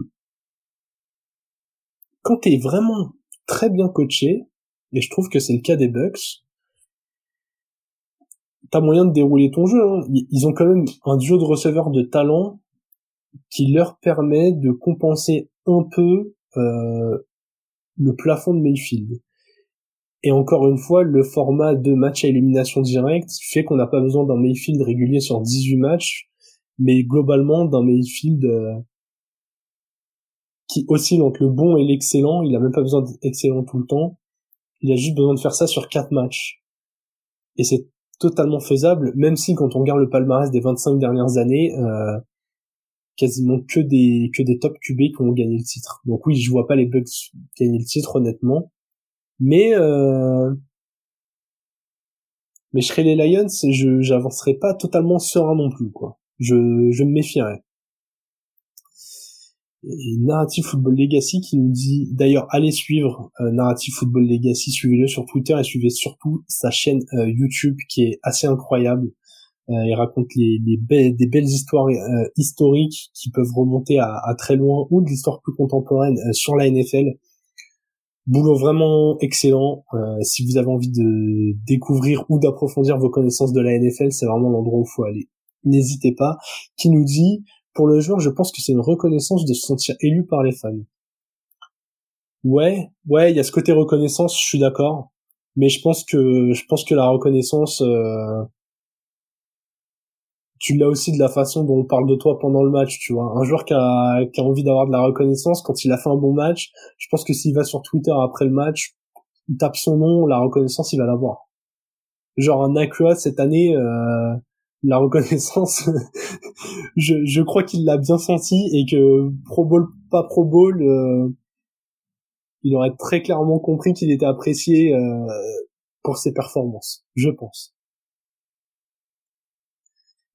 quand t'es vraiment très bien coaché, et je trouve que c'est le cas des Bucks, t'as moyen de dérouler ton jeu. Hein. Ils ont quand même un duo de receveurs de talent qui leur permet de compenser un peu euh, le plafond de Mayfield. Et encore une fois, le format de match à élimination directe fait qu'on n'a pas besoin d'un Mayfield régulier sur 18 matchs, mais globalement d'un Mayfield euh, qui oscille entre le bon et l'excellent. Il a même pas besoin d'être excellent tout le temps. Il a juste besoin de faire ça sur 4 matchs. Et c'est totalement faisable, même si quand on regarde le palmarès des 25 dernières années, euh, quasiment que des que des top QB qui ont gagné le titre. Donc oui, je vois pas les Bucks gagner le titre honnêtement, mais euh, mais je serais les Lions, je j'avancerai pas totalement serein non plus quoi. Je je me méfierais. Narrative Football Legacy qui nous dit d'ailleurs allez suivre euh, Narrative Football Legacy, suivez-le sur Twitter et suivez surtout sa chaîne euh, YouTube qui est assez incroyable. Euh, il raconte les, des belles histoires euh, historiques qui peuvent remonter à, très loin ou de l'histoire plus contemporaine sur la NFL. Boulot vraiment excellent. si vous avez envie de découvrir ou d'approfondir vos connaissances de la NFL, c'est vraiment l'endroit où faut aller. N'hésitez pas. Qui nous dit pour le joueur, je pense que c'est une reconnaissance de se sentir élu par les fans. Ouais, ouais, il y a ce côté reconnaissance, je suis d'accord, mais je pense que je pense que la reconnaissance tu l'as aussi de la façon dont on parle de toi pendant le match, tu vois. Un joueur qui a, qui a envie d'avoir de la reconnaissance quand il a fait un bon match, je pense que s'il va sur Twitter après le match, il tape son nom, la reconnaissance, il va l'avoir. Genre un Acua cette année, euh, la reconnaissance, je, je crois qu'il l'a bien senti et que Pro Bowl, pas Pro Bowl, euh, il aurait très clairement compris qu'il était apprécié euh, pour ses performances, je pense.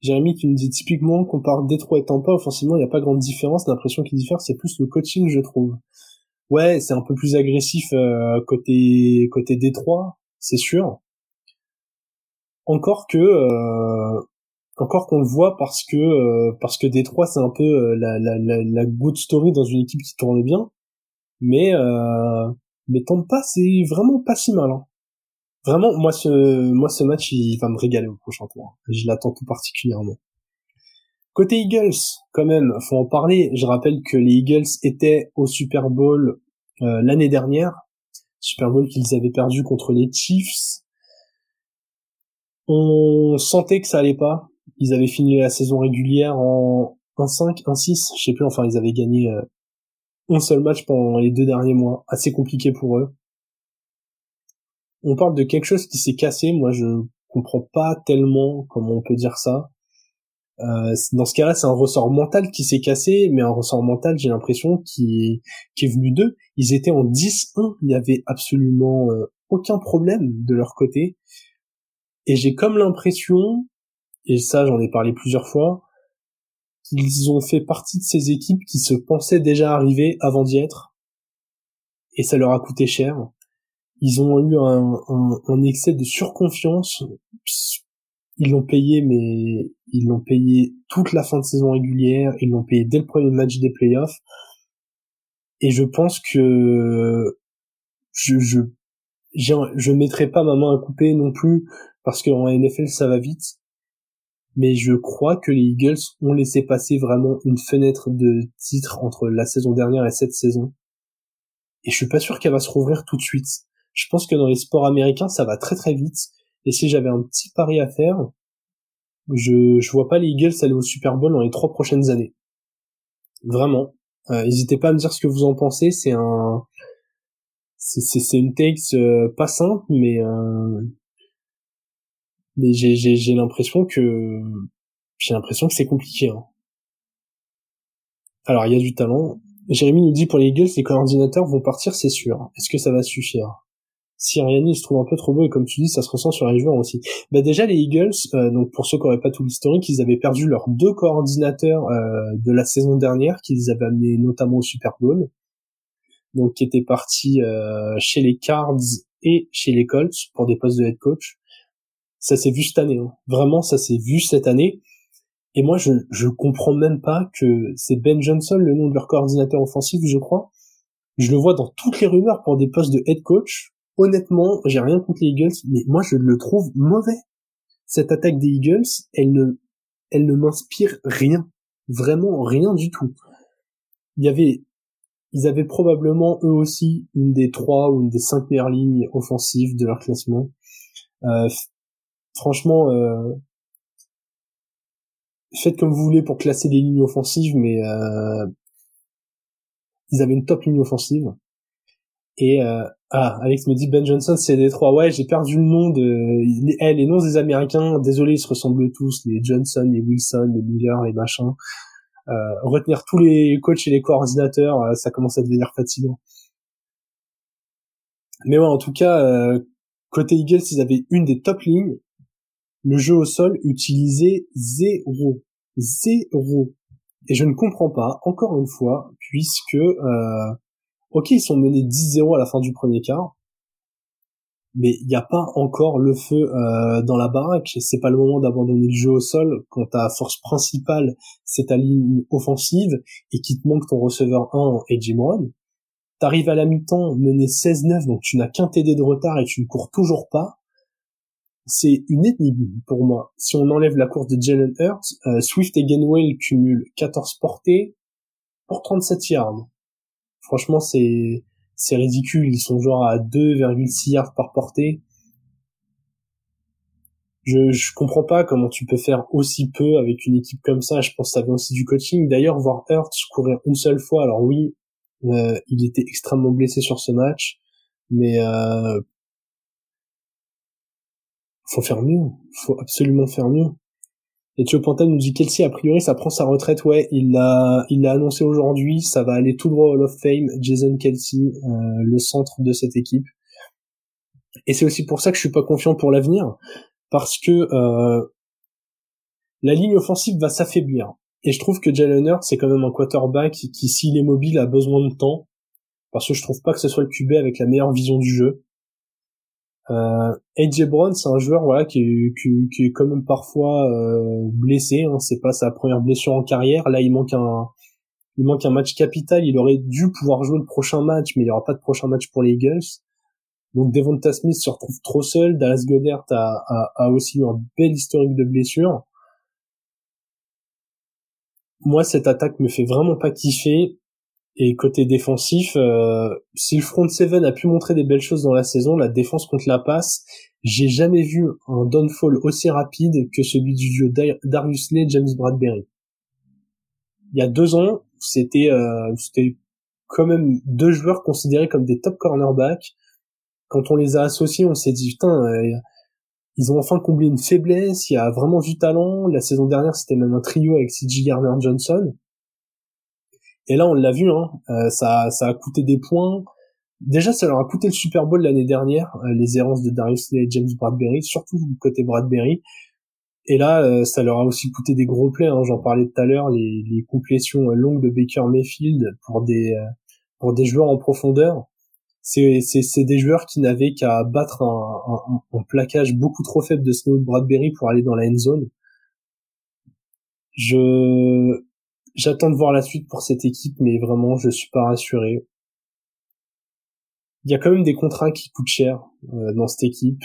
Jérémy qui nous dit typiquement qu'on parle Détroit et Tampa, offensivement, il n'y a pas grande différence. L'impression qui diffère, c'est plus le coaching, je trouve. Ouais, c'est un peu plus agressif euh, côté côté Détroit, c'est sûr. Encore que euh, encore qu'on le voit parce que euh, parce que Détroit c'est un peu la, la, la, la good story dans une équipe qui tourne bien, mais mais Tampa c'est vraiment pas si mal. Hein. Vraiment, moi ce, moi ce match, il va me régaler au prochain tour. Je l'attends tout particulièrement. Côté Eagles, quand même, faut en parler. Je rappelle que les Eagles étaient au Super Bowl euh, l'année dernière. Super Bowl qu'ils avaient perdu contre les Chiefs. On sentait que ça allait pas. Ils avaient fini la saison régulière en 1-5, 1-6, je sais plus. Enfin, ils avaient gagné euh, un seul match pendant les deux derniers mois. Assez compliqué pour eux on parle de quelque chose qui s'est cassé. Moi, je comprends pas tellement comment on peut dire ça. Euh, dans ce cas-là, c'est un ressort mental qui s'est cassé, mais un ressort mental, j'ai l'impression, qui, est venu d'eux. Ils étaient en 10-1, il y avait absolument euh, aucun problème de leur côté. Et j'ai comme l'impression, et ça j'en ai parlé plusieurs fois, qu'ils ont fait partie de ces équipes qui se pensaient déjà arriver avant d'y être. Et ça leur a coûté cher ils ont eu un, un, excès de surconfiance. Ils l'ont payé, mais ils l'ont payé toute la fin de saison régulière. Ils l'ont payé dès le premier match des playoffs. Et je pense que je je je mettrai pas ma main à couper non plus parce qu'en NFL ça va vite. Mais je crois que les Eagles ont laissé passer vraiment une fenêtre de titre entre la saison dernière et cette saison. Et je suis pas sûr qu'elle va se rouvrir tout de suite. Je pense que dans les sports américains, ça va très très vite. Et si j'avais un petit pari à faire, je je vois pas les Eagles aller au Super Bowl dans les trois prochaines années. Vraiment. Euh, n'hésitez pas à me dire ce que vous en pensez. C'est un c'est une take euh, pas simple, mais euh, Mais j'ai j'ai j'ai l'impression que j'ai l'impression que c'est compliqué. Hein. Alors il y a du talent. Jérémy nous dit pour les Eagles, les coordinateurs vont partir, c'est sûr. Est-ce que ça va suffire? Siriani se trouve un peu trop beau et comme tu dis, ça se ressent sur les joueurs aussi. Bah déjà les Eagles, euh, donc pour ceux qui n'auraient pas tout l'historique, ils avaient perdu leurs deux coordinateurs euh, de la saison dernière, qu'ils avaient amenés notamment au Super Bowl, donc qui étaient partis euh, chez les Cards et chez les Colts pour des postes de head coach. Ça s'est vu cette année, hein. vraiment ça s'est vu cette année. Et moi je je comprends même pas que c'est Ben Johnson le nom de leur coordinateur offensif, je crois. Je le vois dans toutes les rumeurs pour des postes de head coach honnêtement, j'ai rien contre les Eagles, mais moi je le trouve mauvais. Cette attaque des Eagles, elle ne, elle ne m'inspire rien, vraiment rien du tout. Il y avait, ils avaient probablement eux aussi une des trois ou une des cinq meilleures lignes offensives de leur classement. Euh, franchement, euh, faites comme vous voulez pour classer les lignes offensives, mais euh, ils avaient une top ligne offensive. Et euh, ah, Alex me dit Ben Johnson, c'est des trois. Ouais, j'ai perdu le nom de les, eh, les noms des Américains. Désolé, ils se ressemblent tous. Les Johnson, les Wilson, les Miller, les machins. Euh, retenir tous les coachs et les coordinateurs, euh, ça commence à devenir fatigant. Mais ouais, en tout cas, euh, côté Eagles, ils avaient une des top lignes. Le jeu au sol utilisait zéro, zéro. Et je ne comprends pas, encore une fois, puisque euh, Ok, ils sont menés 10-0 à la fin du premier quart, mais il n'y a pas encore le feu euh, dans la baraque. C'est pas le moment d'abandonner le jeu au sol quand ta force principale c'est ta ligne offensive et qu'il te manque ton receveur 1 et Jim Rohn. T'arrives à la mi-temps mené 16-9, donc tu n'as qu'un TD de retard et tu ne cours toujours pas. C'est une énigme pour moi. Si on enlève la course de Jalen Hurts, euh, Swift et Gainwell cumulent 14 portées pour 37 yards. Franchement, c'est c'est ridicule. Ils sont genre à 2,6 yards par portée. Je, je comprends pas comment tu peux faire aussi peu avec une équipe comme ça. Je pense que ça vient aussi du coaching. D'ailleurs, voir Hurts courir une seule fois, alors oui, euh, il était extrêmement blessé sur ce match, mais euh, faut faire mieux. Faut absolument faire mieux. Et Thio Pantal nous dit Kelsey, a priori, ça prend sa retraite. Ouais, il l'a, il l'a annoncé aujourd'hui. Ça va aller tout droit au Hall of Fame. Jason Kelsey, euh, le centre de cette équipe. Et c'est aussi pour ça que je suis pas confiant pour l'avenir, parce que euh, la ligne offensive va s'affaiblir. Et je trouve que Jalen Hurts, c'est quand même un quarterback qui, qui s'il est mobile, a besoin de temps. Parce que je trouve pas que ce soit le QB avec la meilleure vision du jeu. Euh, AJ Brown, c'est un joueur voilà qui est, qui, est quand même parfois euh, blessé. Hein, c'est pas sa première blessure en carrière. Là, il manque un, il manque un match capital. Il aurait dû pouvoir jouer le prochain match, mais il y aura pas de prochain match pour les Eagles. Donc Devonta Smith se retrouve trop seul. Dallas Goddard a, a, a aussi eu un bel historique de blessures. Moi, cette attaque me fait vraiment pas kiffer. Et côté défensif, euh, si le front seven a pu montrer des belles choses dans la saison, la défense contre la passe, j'ai jamais vu un downfall aussi rapide que celui du duo Darius Lee James Bradbury. Il y a deux ans, c'était euh, c'était quand même deux joueurs considérés comme des top cornerbacks. Quand on les a associés, on s'est dit putain, euh, ils ont enfin comblé une faiblesse. Il y a vraiment du talent. La saison dernière, c'était même un trio avec C.J. Garner Johnson. Et là, on l'a vu, hein, euh, ça, ça a coûté des points. Déjà, ça leur a coûté le Super Bowl l'année dernière, euh, les errances de Darius et James Bradbury, surtout du côté Bradbury. Et là, euh, ça leur a aussi coûté des gros plays. Hein, J'en parlais tout à l'heure, les, les complétions longues de Baker Mayfield pour des pour des joueurs en profondeur. C'est c'est des joueurs qui n'avaient qu'à battre un, un, un, plaquage beaucoup trop faible de Snow Bradbury pour aller dans la end zone. Je J'attends de voir la suite pour cette équipe, mais vraiment, je suis pas rassuré. Il y a quand même des contrats qui coûtent cher euh, dans cette équipe.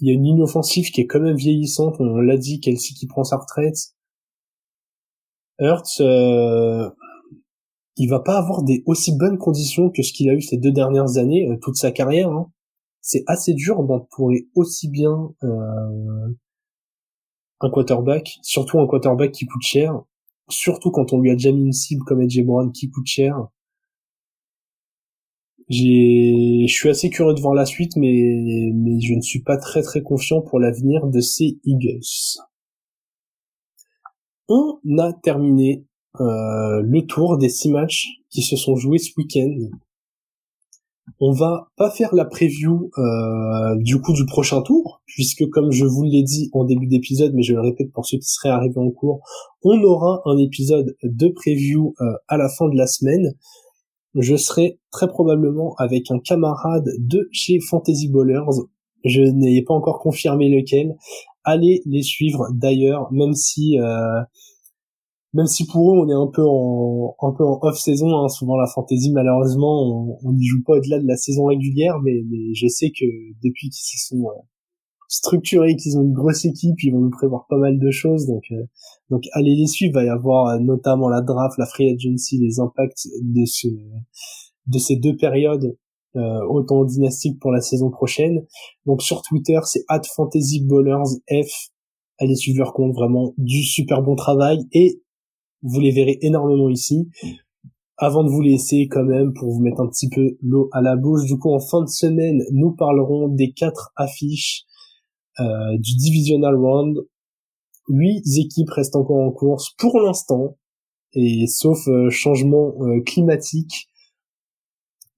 Il y a une ligne offensive qui est quand même vieillissante. On l'a dit, Kelsey qui prend sa retraite. Hurts, euh, il va pas avoir des aussi bonnes conditions que ce qu'il a eu ces deux dernières années, euh, toute sa carrière. Hein. C'est assez dur d'entourer aussi bien euh, un quarterback, surtout un quarterback qui coûte cher surtout quand on lui a déjà mis une cible comme Edge qui coûte cher. j'ai, je suis assez curieux de voir la suite, mais mais je ne suis pas très très confiant pour l'avenir de ces Eagles. On a terminé euh, le tour des six matchs qui se sont joués ce week-end. On va pas faire la preview euh, du coup du prochain tour, puisque comme je vous l'ai dit en début d'épisode, mais je le répète pour ceux qui seraient arrivés en cours, on aura un épisode de preview euh, à la fin de la semaine. Je serai très probablement avec un camarade de chez Fantasy Ballers. Je n'ai pas encore confirmé lequel. Allez les suivre d'ailleurs, même si euh, même si pour eux on est un peu en un peu en off saison hein, souvent la fantasy malheureusement on n'y joue pas au-delà de la saison régulière mais, mais je sais que depuis qu'ils se sont euh, structurés qu'ils ont une grosse équipe ils vont nous prévoir pas mal de choses donc euh, donc allez les suivre. Il va y avoir euh, notamment la draft la free agency les impacts de ce de ces deux périodes autant dynastiques pour la saison prochaine. Donc sur Twitter c'est @fantasyballers_f. Allez suivre leur compte vraiment du super bon travail. Et vous les verrez énormément ici. Avant de vous laisser quand même pour vous mettre un petit peu l'eau à la bouche, du coup en fin de semaine, nous parlerons des quatre affiches euh, du Divisional Round. Huit équipes restent encore en course pour l'instant, et sauf euh, changement euh, climatique,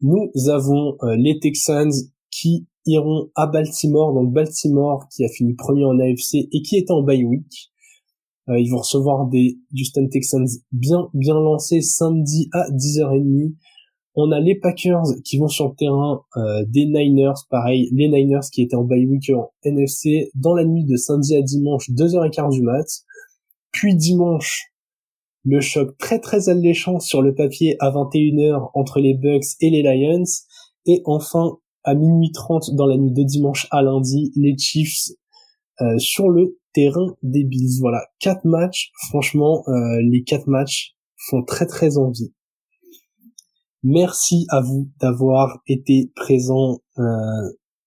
nous avons les Texans qui iront à Baltimore, donc Baltimore qui a fini premier en AFC et qui était en bye week. Euh, ils vont recevoir des Houston Texans bien bien lancés samedi à 10h30. On a les Packers qui vont sur le terrain euh, des Niners, pareil, les Niners qui étaient en bye week en NFC dans la nuit de samedi à dimanche, 2h15 du mat. Puis dimanche, le choc très très alléchant sur le papier à 21h entre les Bucks et les Lions. Et enfin, à minuit 30 dans la nuit de dimanche à lundi, les Chiefs euh, sur le terrain des Bills. Voilà, quatre matchs. Franchement, euh, les quatre matchs font très très envie. Merci à vous d'avoir été présent. Euh,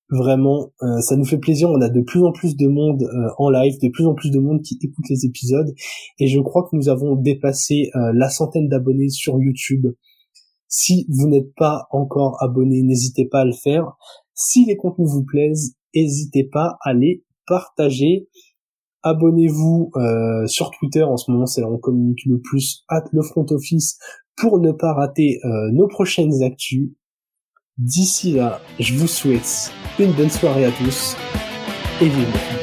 vraiment, ça nous fait plaisir. On a de plus en plus de monde en live, de plus en plus de monde qui écoute les épisodes, et je crois que nous avons dépassé la centaine d'abonnés sur YouTube. Si vous n'êtes pas encore abonné, n'hésitez pas à le faire. Si les contenus vous plaisent, n'hésitez pas à les partager. Abonnez-vous euh, sur Twitter, en ce moment c'est là où on communique le plus, at le front office, pour ne pas rater euh, nos prochaines actus. D'ici là, je vous souhaite une bonne soirée à tous et vive